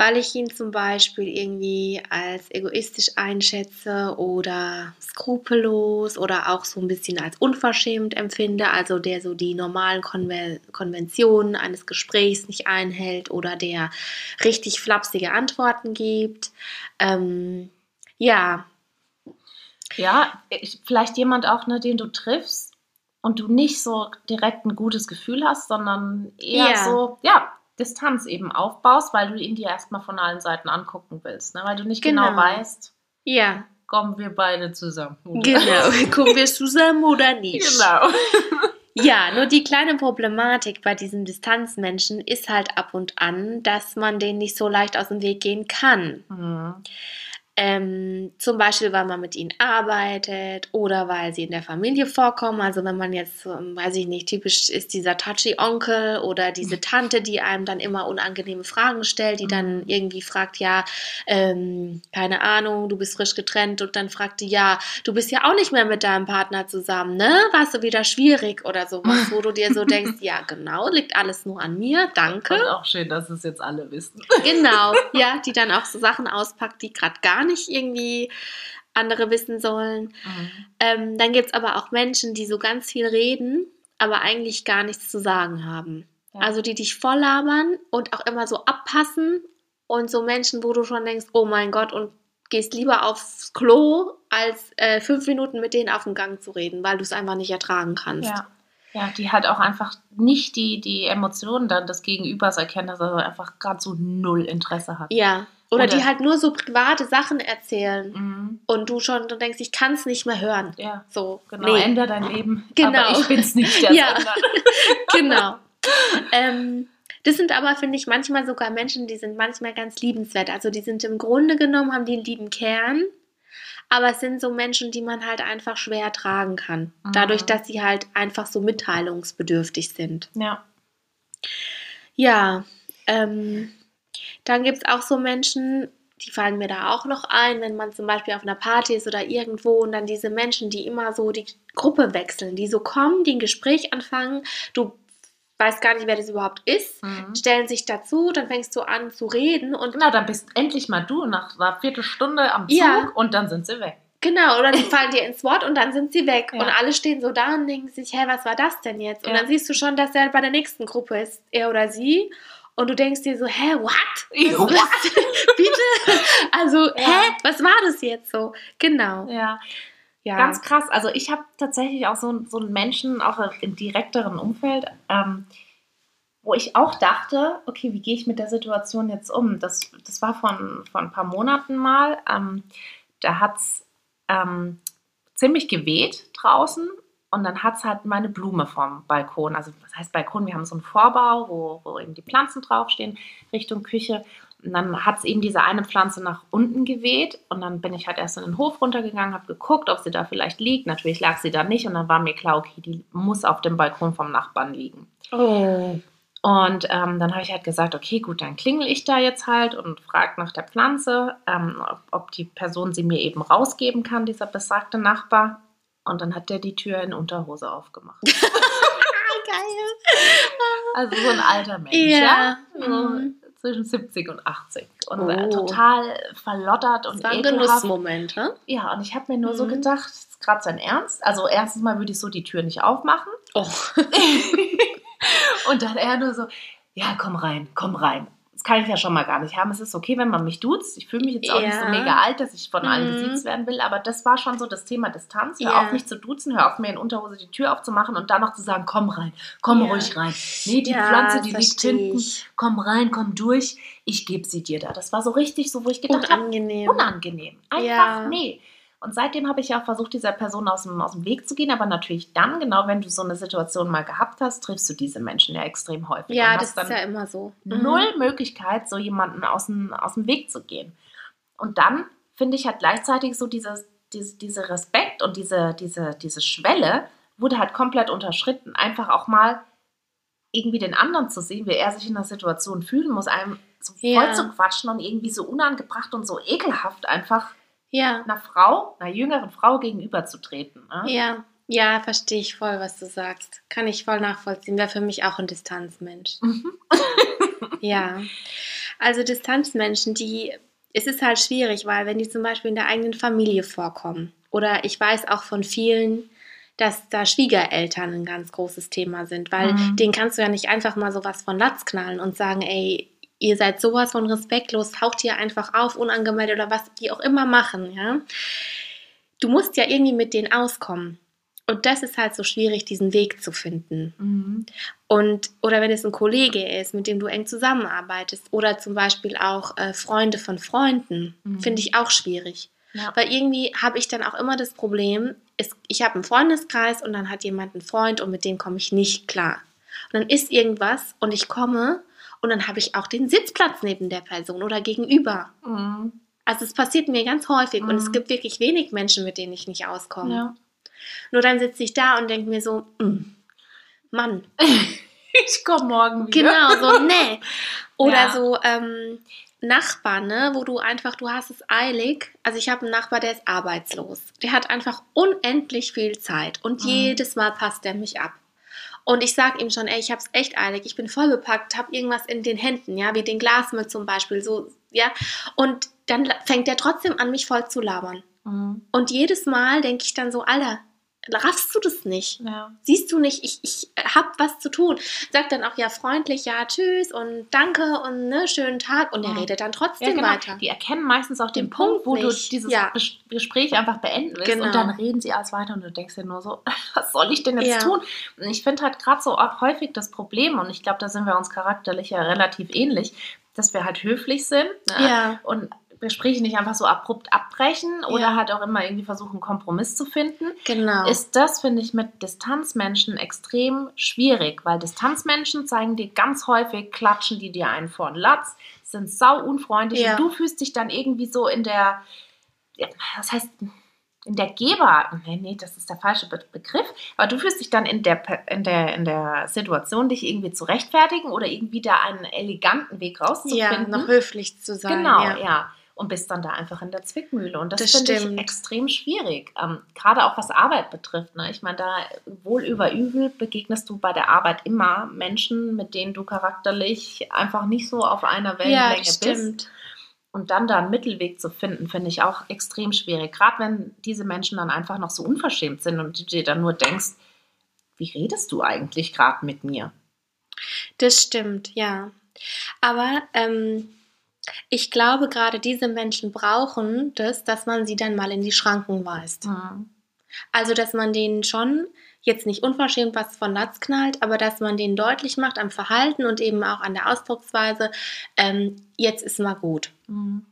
Speaker 1: weil ich ihn zum Beispiel irgendwie als egoistisch einschätze oder skrupellos oder auch so ein bisschen als unverschämt empfinde, also der so die normalen Konven Konventionen eines Gesprächs nicht einhält oder der richtig flapsige Antworten gibt. Ähm, ja.
Speaker 2: Ja, vielleicht jemand auch, ne, den du triffst und du nicht so direkt ein gutes Gefühl hast, sondern eher ja. so, ja, Distanz eben aufbaust, weil du ihn dir erstmal von allen Seiten angucken willst, ne? weil du nicht genau, genau weißt,
Speaker 1: ja.
Speaker 2: kommen wir beide zusammen.
Speaker 1: Oder? Genau, kommen wir zusammen oder nicht.
Speaker 2: Genau.
Speaker 1: Ja, nur die kleine Problematik bei diesen Distanzmenschen ist halt ab und an, dass man denen nicht so leicht aus dem Weg gehen kann. Mhm. Ähm, zum Beispiel, weil man mit ihnen arbeitet oder weil sie in der Familie vorkommen. Also wenn man jetzt, ähm, weiß ich nicht, typisch ist dieser touchy Onkel oder diese Tante, die einem dann immer unangenehme Fragen stellt, die dann mhm. irgendwie fragt, ja, ähm, keine Ahnung, du bist frisch getrennt und dann fragt die, ja, du bist ja auch nicht mehr mit deinem Partner zusammen, ne? Warst du wieder schwierig oder sowas, wo du dir so denkst, ja, genau, liegt alles nur an mir, danke. Und
Speaker 2: auch schön, dass es jetzt alle wissen.
Speaker 1: Genau, ja, die dann auch so Sachen auspackt, die gerade gar nicht nicht irgendwie andere wissen sollen. Mhm. Ähm, dann gibt es aber auch Menschen, die so ganz viel reden, aber eigentlich gar nichts zu sagen haben. Ja. Also die dich voll labern und auch immer so abpassen und so Menschen, wo du schon denkst, oh mein Gott, und gehst lieber aufs Klo, als äh, fünf Minuten mit denen auf dem Gang zu reden, weil du es einfach nicht ertragen kannst.
Speaker 2: Ja. Ja, die halt auch einfach nicht die, die Emotionen dann des Gegenübers erkennen, dass er einfach gerade so null Interesse hat.
Speaker 1: Ja, oder, Oder, die halt nur so private Sachen erzählen mhm. und du schon du denkst, ich kann es nicht mehr hören.
Speaker 2: Ja, so genau. Nee. Änder dein Leben.
Speaker 1: Genau.
Speaker 2: Aber ich bin's nicht. Der
Speaker 1: ja, genau. ähm, das sind aber, finde ich, manchmal sogar Menschen, die sind manchmal ganz liebenswert. Also die sind im Grunde genommen, haben die einen lieben Kern, aber es sind so Menschen, die man halt einfach schwer tragen kann. Mhm. Dadurch, dass sie halt einfach so mitteilungsbedürftig sind.
Speaker 2: Ja.
Speaker 1: Ja, ähm, dann gibt es auch so Menschen, die fallen mir da auch noch ein, wenn man zum Beispiel auf einer Party ist oder irgendwo und dann diese Menschen, die immer so die Gruppe wechseln, die so kommen, die ein Gespräch anfangen, du weißt gar nicht, wer das überhaupt ist, mhm. stellen sich dazu, dann fängst du an zu reden und.
Speaker 2: Genau, dann bist endlich mal du nach einer Viertelstunde am Zug ja. und dann sind sie weg.
Speaker 1: Genau, oder die fallen dir ins Wort und dann sind sie weg. Ja. Und alle stehen so da und denken sich, hä, was war das denn jetzt? Und ja. dann siehst du schon, dass er bei der nächsten Gruppe ist, er oder sie. Und du denkst dir so, hä, what?
Speaker 2: what?
Speaker 1: Bitte? Also, ja. hä, was war das jetzt so? Genau.
Speaker 2: Ja. Ja. Ganz krass. Also ich habe tatsächlich auch so, so einen Menschen, auch im direkteren Umfeld, ähm, wo ich auch dachte, okay, wie gehe ich mit der Situation jetzt um? Das, das war von, von ein paar Monaten mal. Ähm, da hat es ähm, ziemlich geweht draußen und dann hat es halt meine Blume vom Balkon. Also, was heißt Balkon? Wir haben so einen Vorbau, wo, wo eben die Pflanzen draufstehen, Richtung Küche. Und dann hat es eben diese eine Pflanze nach unten geweht. Und dann bin ich halt erst in den Hof runtergegangen, habe geguckt, ob sie da vielleicht liegt. Natürlich lag sie da nicht. Und dann war mir klar, okay, die muss auf dem Balkon vom Nachbarn liegen.
Speaker 1: Oh.
Speaker 2: Und ähm, dann habe ich halt gesagt, okay, gut, dann klingel ich da jetzt halt und frage nach der Pflanze, ähm, ob, ob die Person sie mir eben rausgeben kann, dieser besagte Nachbar. Und dann hat der die Tür in Unterhose aufgemacht.
Speaker 1: Geil.
Speaker 2: Also so ein alter Mensch, ja. ja? Mhm. zwischen 70 und 80. Und oh. total verlottert und
Speaker 1: war ein Genussmoment, ne?
Speaker 2: Ja, und ich habe mir nur mhm. so gedacht, das ist gerade sein Ernst. Also erstens mal würde ich so die Tür nicht aufmachen.
Speaker 1: Oh.
Speaker 2: und dann er nur so, ja, komm rein, komm rein das kann ich ja schon mal gar nicht haben. Es ist okay, wenn man mich duzt. Ich fühle mich jetzt auch ja. nicht so mega alt, dass ich von allen mhm. gesiezt werden will, aber das war schon so das Thema Distanz. Hör ja. auf, mich zu duzen, hör auf, mir in Unterhose die Tür aufzumachen und dann noch zu sagen, komm rein, komm ja. ruhig rein. Nee, die Pflanze, die liegt hinten, komm rein, komm durch, ich gebe sie dir da. Das war so richtig so, wo ich gedacht habe, unangenehm. unangenehm. Einfach, nee. Und seitdem habe ich ja auch versucht, dieser Person aus dem, aus dem Weg zu gehen. Aber natürlich dann, genau wenn du so eine Situation mal gehabt hast, triffst du diese Menschen ja extrem häufig.
Speaker 1: Ja, das ist ja immer so.
Speaker 2: Mhm. Null Möglichkeit, so jemanden aus dem, aus dem Weg zu gehen. Und dann finde ich halt gleichzeitig so dieses, diese, diese Respekt und diese, diese, diese Schwelle wurde halt komplett unterschritten. Einfach auch mal irgendwie den anderen zu sehen, wie er sich in der Situation fühlen muss, einem so voll ja. zu quatschen und irgendwie so unangebracht und so ekelhaft einfach
Speaker 1: ja.
Speaker 2: einer Frau, einer jüngeren Frau gegenüberzutreten.
Speaker 1: Ne? Ja, ja, verstehe ich voll, was du sagst. Kann ich voll nachvollziehen. Wäre für mich auch ein Distanzmensch. Mhm. ja. Also Distanzmenschen, die, es ist halt schwierig, weil wenn die zum Beispiel in der eigenen Familie vorkommen, oder ich weiß auch von vielen, dass da Schwiegereltern ein ganz großes Thema sind, weil mhm. denen kannst du ja nicht einfach mal sowas von Latz knallen und sagen, ey, ihr seid sowas von respektlos, taucht hier einfach auf, unangemeldet oder was die auch immer machen, ja. du musst ja irgendwie mit denen auskommen. Und das ist halt so schwierig, diesen Weg zu finden. Mhm. Und, oder wenn es ein Kollege ist, mit dem du eng zusammenarbeitest, oder zum Beispiel auch äh, Freunde von Freunden, mhm. finde ich auch schwierig. Ja. Weil irgendwie habe ich dann auch immer das Problem, ist, ich habe einen Freundeskreis und dann hat jemand einen Freund und mit dem komme ich nicht klar. Und dann ist irgendwas und ich komme und dann habe ich auch den Sitzplatz neben der Person oder gegenüber. Mhm. Also es passiert mir ganz häufig mhm. und es mhm. gibt wirklich wenig Menschen, mit denen ich nicht auskomme. Ja. Nur dann sitze ich da und denke mir so, mm, Mann.
Speaker 2: ich komme morgen wieder.
Speaker 1: Genau, so, nee. Oder ja. so, ähm, Nachbar, ne, wo du einfach, du hast es eilig. Also ich habe einen Nachbar, der ist arbeitslos. Der hat einfach unendlich viel Zeit und mhm. jedes Mal passt er mich ab. Und ich sage ihm schon, ey, ich habe es echt eilig, ich bin voll bepackt, habe irgendwas in den Händen, ja, wie den Glasmüll zum Beispiel, so, ja. Und dann fängt er trotzdem an, mich voll zu labern. Mhm. Und jedes Mal denke ich dann so, Alter, raffst du das nicht? Ja. Siehst du nicht, ich, ich hab was zu tun. Sagt dann auch ja freundlich, ja, tschüss und danke und ne, schönen Tag und er ja. redet dann trotzdem ja, genau. weiter.
Speaker 2: Die erkennen meistens auch den, den Punkt, wo nicht. du dieses. Gespräch einfach beenden willst genau. und dann reden sie alles weiter und du denkst dir nur so, was soll ich denn jetzt tun? Und ich finde halt gerade so auch häufig das Problem und ich glaube, da sind wir uns charakterlich ja relativ ähnlich, dass wir halt höflich sind ne? ja. und Gespräche nicht einfach so abrupt abbrechen oder ja. halt auch immer irgendwie versuchen, einen Kompromiss zu finden, genau. ist das, finde ich, mit Distanzmenschen extrem schwierig, weil Distanzmenschen zeigen dir ganz häufig, klatschen die dir einen vor den Latz, sind sau unfreundlich ja. und du fühlst dich dann irgendwie so in der, das heißt, in der Geber, nee, nee, das ist der falsche Be Begriff, aber du fühlst dich dann in der, in, der, in der Situation, dich irgendwie zu rechtfertigen oder irgendwie da einen eleganten Weg rauszufinden.
Speaker 1: Ja, noch höflich zu sein.
Speaker 2: Genau, ja. ja und bist dann da einfach in der Zwickmühle. Und das, das finde ich extrem schwierig. Ähm, gerade auch was Arbeit betrifft. Ne? Ich meine, da wohl über übel begegnest du bei der Arbeit immer Menschen, mit denen du charakterlich einfach nicht so auf einer Wellenlänge ja, bist. Und dann da einen Mittelweg zu finden, finde ich auch extrem schwierig. Gerade wenn diese Menschen dann einfach noch so unverschämt sind und du dir dann nur denkst, wie redest du eigentlich gerade mit mir?
Speaker 1: Das stimmt, ja. Aber ähm, ich glaube, gerade diese Menschen brauchen das, dass man sie dann mal in die Schranken weist. Mhm. Also, dass man denen schon jetzt nicht unverschämt was von Latz knallt, aber dass man denen deutlich macht am Verhalten und eben auch an der Ausdrucksweise, ähm, jetzt ist mal gut. Mhm.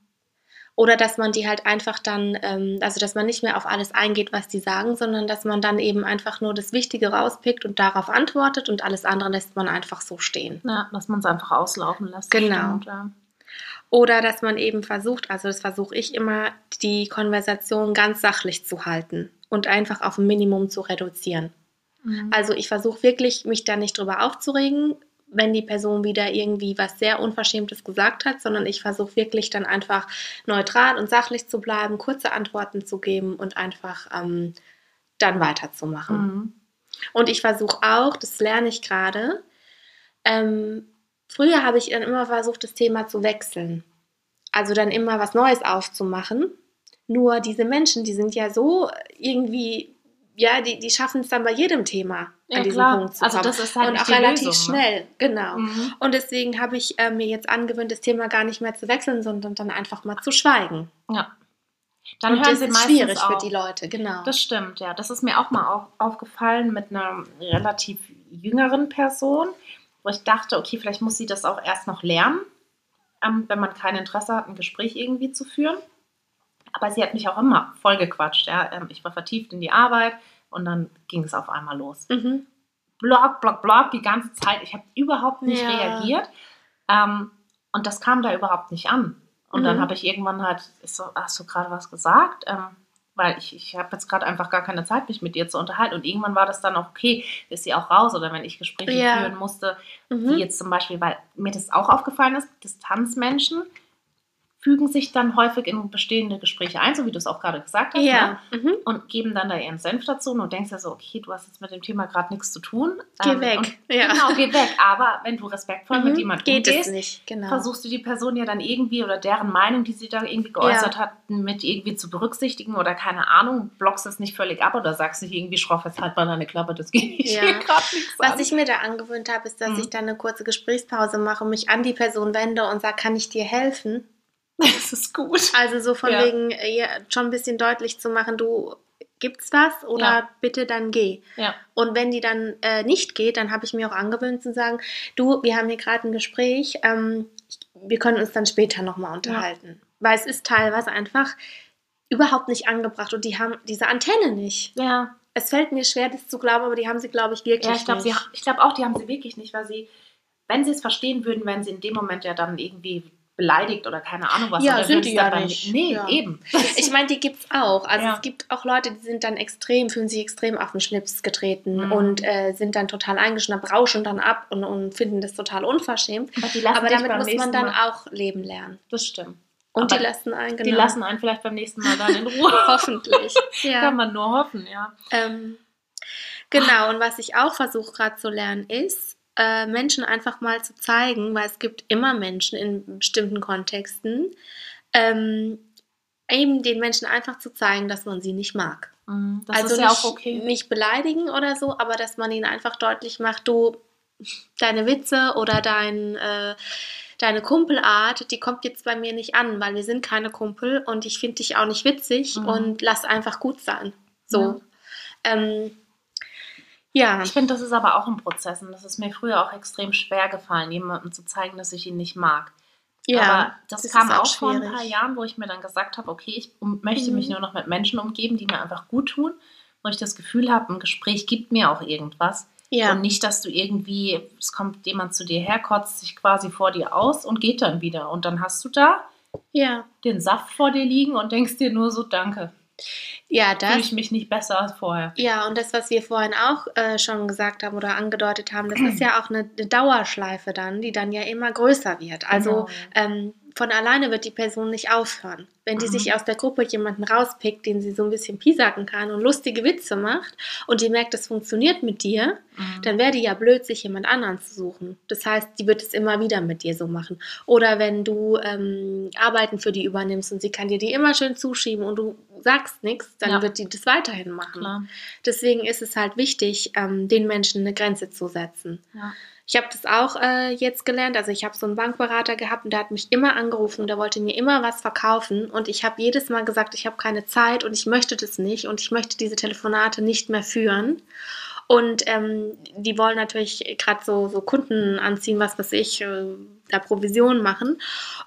Speaker 1: Oder dass man die halt einfach dann, ähm, also dass man nicht mehr auf alles eingeht, was die sagen, sondern dass man dann eben einfach nur das Wichtige rauspickt und darauf antwortet und alles andere lässt man einfach so stehen.
Speaker 2: Ja, dass man es einfach auslaufen lässt.
Speaker 1: Genau. Stimmt, ja. Oder dass man eben versucht, also das versuche ich immer, die Konversation ganz sachlich zu halten und einfach auf ein Minimum zu reduzieren. Mhm. Also ich versuche wirklich, mich da nicht drüber aufzuregen, wenn die Person wieder irgendwie was sehr Unverschämtes gesagt hat, sondern ich versuche wirklich dann einfach neutral und sachlich zu bleiben, kurze Antworten zu geben und einfach ähm, dann weiterzumachen. Mhm. Und ich versuche auch, das lerne ich gerade, ähm, Früher habe ich dann immer versucht, das Thema zu wechseln. Also dann immer was Neues aufzumachen. Nur diese Menschen, die sind ja so irgendwie, ja, die, die schaffen es dann bei jedem Thema ja, an diesen klar. Punkt zu also kommen. Also das ist halt Und auch relativ Lösung, ne? schnell, ne? genau. Mhm. Und deswegen habe ich äh, mir jetzt angewöhnt, das Thema gar nicht mehr zu wechseln, sondern dann einfach mal zu schweigen. Ja.
Speaker 2: Dann und hören das sie ist schwierig auch. für die Leute, genau. Das stimmt, ja. Das ist mir auch mal auf, aufgefallen mit einer relativ jüngeren Person wo ich dachte, okay, vielleicht muss sie das auch erst noch lernen, ähm, wenn man kein Interesse hat, ein Gespräch irgendwie zu führen. Aber sie hat mich auch immer voll gequatscht. Ja? Ähm, ich war vertieft in die Arbeit und dann ging es auf einmal los. Mhm. Blog, Blog, Blog die ganze Zeit. Ich habe überhaupt nicht ja. reagiert. Ähm, und das kam da überhaupt nicht an. Und mhm. dann habe ich irgendwann halt, ich so, hast du gerade was gesagt? Ähm, weil ich, ich habe jetzt gerade einfach gar keine Zeit, mich mit dir zu unterhalten. Und irgendwann war das dann auch okay, ist sie auch raus oder wenn ich Gespräche ja. führen musste, mhm. wie jetzt zum Beispiel, weil mir das auch aufgefallen ist, Distanzmenschen fügen sich dann häufig in bestehende Gespräche ein, so wie du es auch gerade gesagt hast, ja. ne? mhm. und geben dann da ihren Senf dazu und denkst ja so, okay, du hast jetzt mit dem Thema gerade nichts zu tun.
Speaker 1: Geh ähm, weg.
Speaker 2: Ja. Genau, geh weg. Aber wenn du respektvoll mhm. mit jemandem Geht umgehst, nicht. Genau. versuchst du die Person ja dann irgendwie oder deren Meinung, die sie da irgendwie geäußert ja. hat, mit irgendwie zu berücksichtigen oder keine Ahnung, blockst es nicht völlig ab oder sagst nicht irgendwie schroff, jetzt halt mal deine Klappe, das geht ja.
Speaker 1: gerade nichts Was an. ich mir da angewöhnt habe, ist, dass mhm. ich dann eine kurze Gesprächspause mache, mich an die Person wende und sage, kann ich dir helfen?
Speaker 2: Das ist gut.
Speaker 1: Also so von ja. wegen ja, schon ein bisschen deutlich zu machen, du gibt's was oder ja. bitte dann geh.
Speaker 2: Ja.
Speaker 1: Und wenn die dann äh, nicht geht, dann habe ich mir auch angewöhnt zu sagen, du, wir haben hier gerade ein Gespräch, ähm, wir können uns dann später nochmal unterhalten. Weil es ist teilweise einfach überhaupt nicht angebracht und die haben diese Antenne nicht.
Speaker 2: Ja.
Speaker 1: Es fällt mir schwer, das zu glauben, aber die haben sie, glaube ich, wirklich
Speaker 2: ja, ich glaub, nicht. ich glaube auch, die haben sie wirklich nicht, weil sie, wenn sie es verstehen würden, wären sie in dem Moment ja dann irgendwie beleidigt oder keine Ahnung was.
Speaker 1: Ja, sind die ja nicht.
Speaker 2: Nee, ja. eben.
Speaker 1: Ich meine, die gibt es auch. Also ja. es gibt auch Leute, die sind dann extrem, fühlen sich extrem auf den Schlips getreten mhm. und äh, sind dann total eingeschnappt, rauschen dann ab und, und finden das total unverschämt. Aber, Aber damit muss man dann Mal. auch leben lernen.
Speaker 2: Das stimmt.
Speaker 1: Und Aber die lassen einen,
Speaker 2: genau. Die lassen einen vielleicht beim nächsten Mal dann in Ruhe.
Speaker 1: Hoffentlich.
Speaker 2: Ja. Kann man nur hoffen, ja.
Speaker 1: Ähm, genau, und was ich auch versuche gerade zu lernen ist, äh, Menschen einfach mal zu zeigen, weil es gibt immer Menschen in bestimmten Kontexten, ähm, eben den Menschen einfach zu zeigen, dass man sie nicht mag.
Speaker 2: Mhm, also ja nicht, okay.
Speaker 1: Nicht beleidigen oder so, aber dass man ihnen einfach deutlich macht, du, deine Witze oder dein, äh, deine Kumpelart, die kommt jetzt bei mir nicht an, weil wir sind keine Kumpel und ich finde dich auch nicht witzig mhm. und lass einfach gut sein. So. Ja. Ähm,
Speaker 2: ja. Ich finde, das ist aber auch ein Prozess und das ist mir früher auch extrem schwer gefallen, jemandem zu zeigen, dass ich ihn nicht mag. Ja, aber das, das kam auch, auch vor ein paar Jahren, wo ich mir dann gesagt habe, okay, ich möchte mhm. mich nur noch mit Menschen umgeben, die mir einfach gut tun, wo ich das Gefühl habe, ein Gespräch gibt mir auch irgendwas. Ja. Und nicht, dass du irgendwie, es kommt jemand zu dir her, kotzt sich quasi vor dir aus und geht dann wieder. Und dann hast du da
Speaker 1: ja.
Speaker 2: den Saft vor dir liegen und denkst dir nur so, danke.
Speaker 1: Ja, das.
Speaker 2: Fühle ich mich nicht besser als vorher.
Speaker 1: Ja, und das, was wir vorhin auch äh, schon gesagt haben oder angedeutet haben, das ist ja auch eine, eine, Dauerschleife dann, die dann ja immer größer wird. Also genau. ähm, von alleine wird die Person nicht aufhören. Wenn die mhm. sich aus der Gruppe jemanden rauspickt, den sie so ein bisschen piesacken kann und lustige Witze macht und die merkt, das funktioniert mit dir, mhm. dann wäre die ja blöd, sich jemand anderen zu suchen. Das heißt, die wird es immer wieder mit dir so machen. Oder wenn du ähm, Arbeiten für die übernimmst und sie kann dir die immer schön zuschieben und du sagst nichts, dann ja. wird die das weiterhin machen. Klar. Deswegen ist es halt wichtig, ähm, den Menschen eine Grenze zu setzen.
Speaker 2: Ja.
Speaker 1: Ich habe das auch äh, jetzt gelernt. Also ich habe so einen Bankberater gehabt und der hat mich immer angerufen, der wollte mir immer was verkaufen und ich habe jedes Mal gesagt, ich habe keine Zeit und ich möchte das nicht und ich möchte diese Telefonate nicht mehr führen. Und ähm, die wollen natürlich gerade so, so Kunden anziehen, was weiß ich, äh, da Provision machen.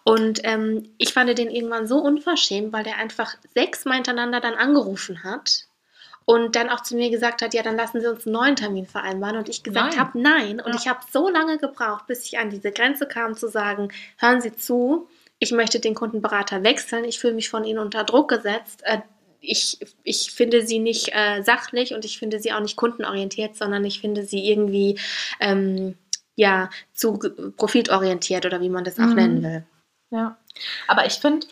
Speaker 1: Und ähm, ich fand den irgendwann so unverschämt, weil der einfach sechsmal hintereinander dann angerufen hat und dann auch zu mir gesagt hat, ja, dann lassen Sie uns einen neuen Termin vereinbaren. Und ich gesagt habe, nein. Und ja. ich habe so lange gebraucht, bis ich an diese Grenze kam, zu sagen, hören Sie zu, ich möchte den Kundenberater wechseln, ich fühle mich von Ihnen unter Druck gesetzt. Äh, ich, ich finde sie nicht äh, sachlich und ich finde sie auch nicht kundenorientiert, sondern ich finde sie irgendwie ähm, ja zu profitorientiert oder wie man das auch mhm. nennen will.
Speaker 2: Ja, aber ich finde,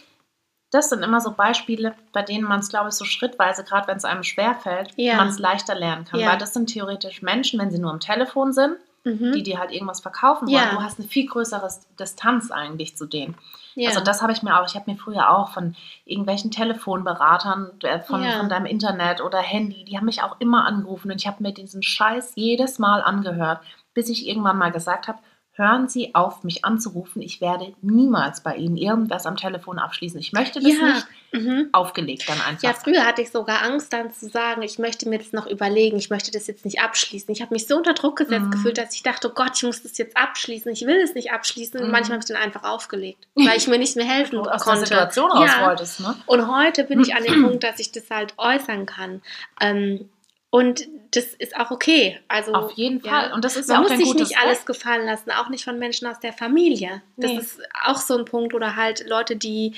Speaker 2: das sind immer so Beispiele, bei denen man es, glaube ich, so schrittweise, gerade wenn es einem schwerfällt, ja. man es leichter lernen kann. Ja. Weil das sind theoretisch Menschen, wenn sie nur am Telefon sind, mhm. die dir halt irgendwas verkaufen wollen. Ja. Du hast eine viel größere Distanz eigentlich zu denen. Ja. Also das habe ich mir auch, ich habe mir früher auch von irgendwelchen Telefonberatern, von, ja. von deinem Internet oder Handy, die haben mich auch immer angerufen und ich habe mir diesen Scheiß jedes Mal angehört, bis ich irgendwann mal gesagt habe, hören Sie auf, mich anzurufen. Ich werde niemals bei Ihnen irgendwas am Telefon abschließen. Ich möchte das ja. nicht mhm. aufgelegt dann einfach.
Speaker 1: Ja, früher hatte ich sogar Angst dann zu sagen, ich möchte mir das noch überlegen, ich möchte das jetzt nicht abschließen. Ich habe mich so unter Druck gesetzt mhm. gefühlt, dass ich dachte, oh Gott, ich muss das jetzt abschließen. Ich will es nicht abschließen. Und mhm. manchmal habe ich dann einfach aufgelegt, weil ich mir nicht mehr helfen du aus konnte.
Speaker 2: Der Situation raus ja. wolltest, ne?
Speaker 1: Und heute bin ich an dem Punkt, dass ich das halt äußern kann. Ähm, und das ist auch okay. Also,
Speaker 2: Auf jeden Fall. Und das ist
Speaker 1: man
Speaker 2: ja
Speaker 1: auch muss sich nicht Recht. alles gefallen lassen, auch nicht von Menschen aus der Familie. Das nee. ist auch so ein Punkt. Oder halt Leute, die,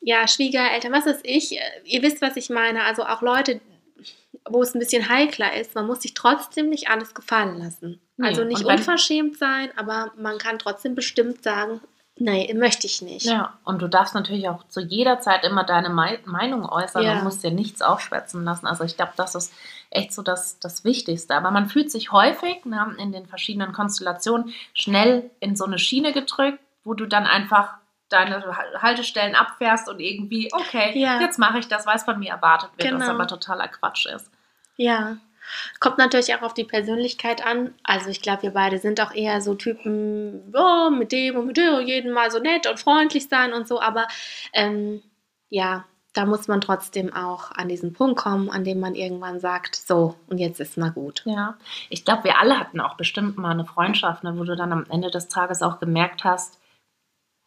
Speaker 1: ja, Schwiegereltern, was weiß ich. Ihr wisst, was ich meine. Also auch Leute, wo es ein bisschen heikler ist. Man muss sich trotzdem nicht alles gefallen lassen. Nee. Also nicht unverschämt sein, aber man kann trotzdem bestimmt sagen, Nein, möchte ich nicht.
Speaker 2: Ja, und du darfst natürlich auch zu jeder Zeit immer deine Meinung äußern ja. und musst dir nichts aufschwätzen lassen. Also ich glaube, das ist echt so das, das Wichtigste. Aber man fühlt sich häufig ne, in den verschiedenen Konstellationen schnell in so eine Schiene gedrückt, wo du dann einfach deine Haltestellen abfährst und irgendwie, okay, ja. jetzt mache ich das, was von mir erwartet wird, genau. was aber totaler Quatsch ist.
Speaker 1: Ja. Kommt natürlich auch auf die Persönlichkeit an. Also ich glaube, wir beide sind auch eher so Typen, oh, mit dem und mit dem und jeden Mal so nett und freundlich sein und so. Aber ähm, ja, da muss man trotzdem auch an diesen Punkt kommen, an dem man irgendwann sagt, so, und jetzt ist mal gut.
Speaker 2: Ja, ich glaube, wir alle hatten auch bestimmt mal eine Freundschaft, ne, wo du dann am Ende des Tages auch gemerkt hast,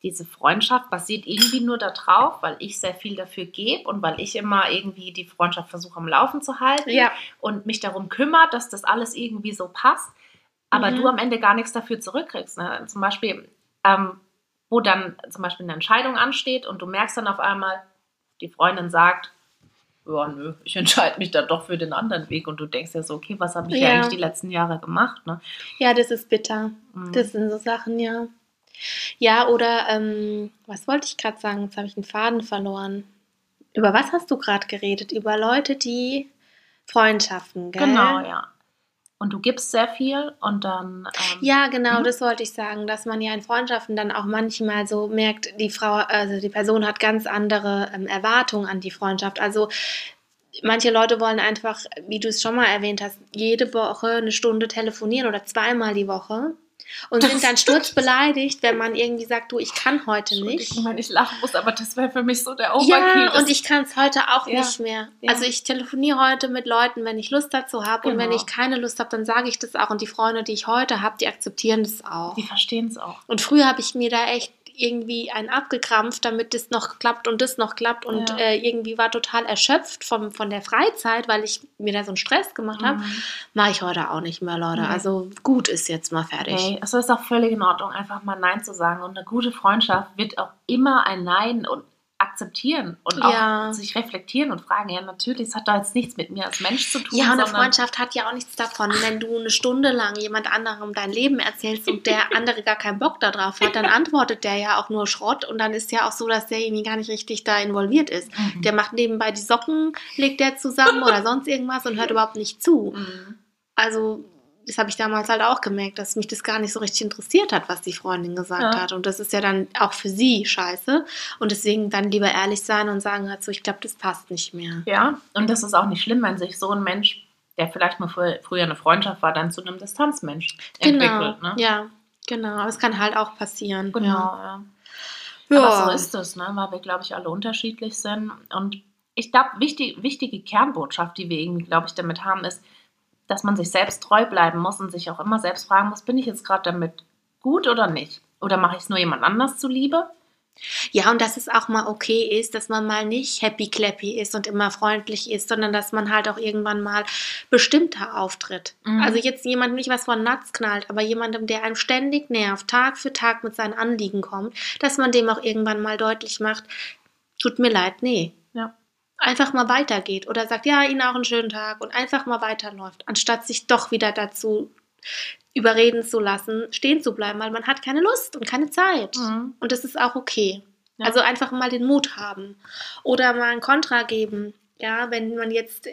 Speaker 2: diese Freundschaft basiert irgendwie nur darauf, weil ich sehr viel dafür gebe und weil ich immer irgendwie die Freundschaft versuche am Laufen zu halten ja. und mich darum kümmert, dass das alles irgendwie so passt, aber mhm. du am Ende gar nichts dafür zurückkriegst. Ne? Zum Beispiel, ähm, wo dann zum Beispiel eine Entscheidung ansteht und du merkst dann auf einmal, die Freundin sagt, ja, nö, ich entscheide mich da doch für den anderen Weg. Und du denkst ja so, okay, was habe ich ja. eigentlich die letzten Jahre gemacht? Ne?
Speaker 1: Ja, das ist bitter. Mhm. Das sind so Sachen, ja. Ja, oder ähm, was wollte ich gerade sagen? Jetzt habe ich einen Faden verloren. Über was hast du gerade geredet? Über Leute, die Freundschaften,
Speaker 2: gell? Genau, ja. Und du gibst sehr viel und dann.
Speaker 1: Ähm, ja, genau, mhm. das wollte ich sagen, dass man ja in Freundschaften dann auch manchmal so merkt, die Frau, also die Person hat ganz andere ähm, Erwartungen an die Freundschaft. Also manche Leute wollen einfach, wie du es schon mal erwähnt hast, jede Woche eine Stunde telefonieren oder zweimal die Woche und sind dann sturzbeleidigt, wenn man irgendwie sagt, du, ich kann heute nicht.
Speaker 2: Ich meine, ich lachen muss, aber das wäre für mich so der
Speaker 1: Overkill. Ja, und ich kann es heute auch ja. nicht mehr. Ja. Also ich telefoniere heute mit Leuten, wenn ich Lust dazu habe genau. und wenn genau. ich keine Lust habe, dann sage ich das auch und die Freunde, die ich heute habe, die akzeptieren das auch.
Speaker 2: Die verstehen es auch.
Speaker 1: Und früher habe ich mir da echt irgendwie einen abgekrampft, damit das noch klappt und das noch klappt und ja. äh, irgendwie war total erschöpft vom, von der Freizeit, weil ich mir da so einen Stress gemacht habe. Mhm. Mache ich heute auch nicht mehr, Leute. Mhm. Also gut ist jetzt mal fertig.
Speaker 2: Hey, also ist auch völlig in Ordnung, einfach mal Nein zu sagen. Und eine gute Freundschaft wird auch immer ein Nein und akzeptieren und auch ja. sich reflektieren und fragen, ja natürlich, es hat da jetzt nichts mit mir als Mensch zu tun.
Speaker 1: Ja, und eine Freundschaft hat ja auch nichts davon, wenn du eine Stunde lang jemand anderem dein Leben erzählst und der andere gar keinen Bock darauf hat, dann antwortet der ja auch nur Schrott und dann ist ja auch so, dass der irgendwie gar nicht richtig da involviert ist. Mhm. Der macht nebenbei die Socken, legt der zusammen oder sonst irgendwas und hört überhaupt nicht zu. Mhm. Also das habe ich damals halt auch gemerkt, dass mich das gar nicht so richtig interessiert hat, was die Freundin gesagt ja. hat. Und das ist ja dann auch für sie scheiße. Und deswegen dann lieber ehrlich sein und sagen halt so, ich glaube, das passt nicht mehr.
Speaker 2: Ja, und das ist auch nicht schlimm, wenn sich so ein Mensch, der vielleicht mal früher, früher eine Freundschaft war, dann zu einem Distanzmensch
Speaker 1: genau. entwickelt. Ne? Ja, genau. Aber es kann halt auch passieren.
Speaker 2: Genau, ja. ja. Aber so ist es, ne? weil wir, glaube ich, alle unterschiedlich sind. Und ich glaube, wichtig, wichtige Kernbotschaft, die wir irgendwie, glaube ich, damit haben, ist, dass man sich selbst treu bleiben muss und sich auch immer selbst fragen muss, bin ich jetzt gerade damit gut oder nicht? Oder mache ich es nur jemand anders zuliebe?
Speaker 1: Ja, und dass es auch mal okay ist, dass man mal nicht happy clappy ist und immer freundlich ist, sondern dass man halt auch irgendwann mal bestimmter auftritt. Mhm. Also jetzt jemand nicht was von Natz knallt, aber jemandem, der einem ständig nervt, Tag für Tag mit seinen Anliegen kommt, dass man dem auch irgendwann mal deutlich macht, tut mir leid, nee, einfach mal weitergeht oder sagt, ja, Ihnen auch einen schönen Tag und einfach mal weiterläuft, anstatt sich doch wieder dazu überreden zu lassen, stehen zu bleiben, weil man hat keine Lust und keine Zeit. Mhm. Und das ist auch okay. Ja. Also einfach mal den Mut haben oder mal ein Kontra geben. Ja, wenn man jetzt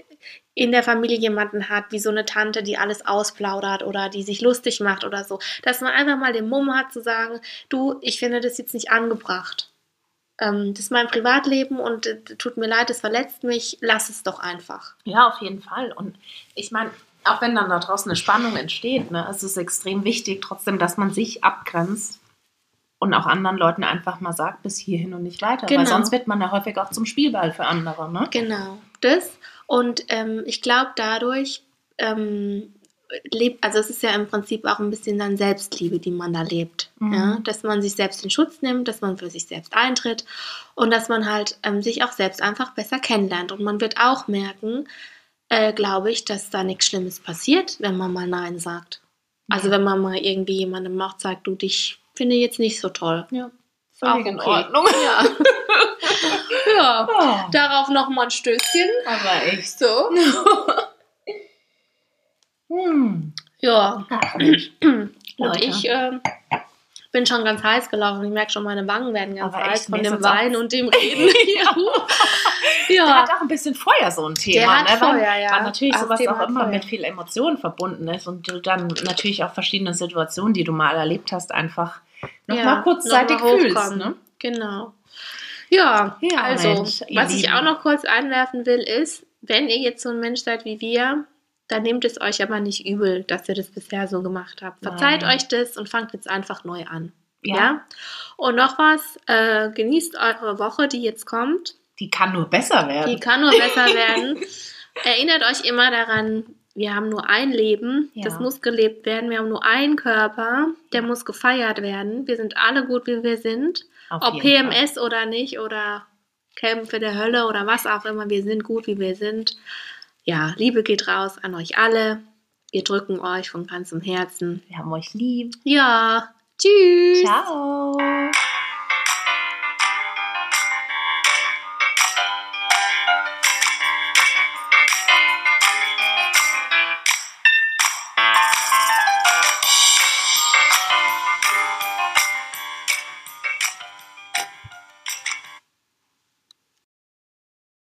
Speaker 1: in der Familie jemanden hat, wie so eine Tante, die alles ausplaudert oder die sich lustig macht oder so, dass man einfach mal den Mumm hat zu sagen, du, ich finde das jetzt nicht angebracht ähm, das ist mein Privatleben und äh, tut mir leid, es verletzt mich, lass es doch einfach.
Speaker 2: Ja, auf jeden Fall. Und ich meine, auch wenn dann da draußen eine Spannung entsteht, ne, es ist extrem wichtig trotzdem, dass man sich abgrenzt und auch anderen Leuten einfach mal sagt, bis hierhin und nicht weiter. Genau. Weil sonst wird man ja häufig auch zum Spielball für andere. Ne?
Speaker 1: Genau, das. Und ähm, ich glaube, dadurch ähm, lebt, also es ist ja im Prinzip auch ein bisschen dann Selbstliebe, die man da lebt. Mhm. Ja? Dass man sich selbst in Schutz nimmt, dass man für sich selbst eintritt und dass man halt ähm, sich auch selbst einfach besser kennenlernt. Und man wird auch merken, äh, glaube ich, dass da nichts Schlimmes passiert, wenn man mal Nein sagt. Also wenn man mal irgendwie jemandem macht, sagt, du, dich finde jetzt nicht so toll.
Speaker 2: Ja. Völlig okay. in Ordnung.
Speaker 1: Ja. ja. Oh. Darauf nochmal ein Stößchen.
Speaker 2: Aber echt so.
Speaker 1: Hm. Ja. Und ich äh, bin schon ganz heiß gelaufen. Ich merke schon, meine Wangen werden ganz Aber heiß von dem Wein und dem Reden.
Speaker 2: ja. Der hat auch ein bisschen Feuer, so ein Thema. Der hat ne? Feuer, weil, ja. Weil natürlich sowas auch immer Feuer. mit viel Emotionen verbunden ist und du dann natürlich auch verschiedene Situationen, die du mal erlebt hast, einfach nochmal ja, kurzzeitig noch mal fühlst. Ne?
Speaker 1: Genau. Ja, ja also, Mensch, was ich auch noch kurz einwerfen will, ist, wenn ihr jetzt so ein Mensch seid wie wir, dann nehmt es euch aber nicht übel, dass ihr das bisher so gemacht habt. Verzeiht Nein. euch das und fangt jetzt einfach neu an. Ja. ja? Und noch was, äh, genießt eure Woche, die jetzt kommt.
Speaker 2: Die kann nur besser werden.
Speaker 1: Die kann nur besser werden. Erinnert euch immer daran, wir haben nur ein Leben, ja. das muss gelebt werden. Wir haben nur einen Körper, der muss gefeiert werden. Wir sind alle gut, wie wir sind. Auf Ob PMS Fall. oder nicht oder Kämpfe der Hölle oder was auch immer, wir sind gut, wie wir sind. Ja, Liebe geht raus an euch alle. Wir drücken euch von ganzem Herzen.
Speaker 2: Wir haben euch lieb.
Speaker 1: Ja. Tschüss.
Speaker 2: Ciao.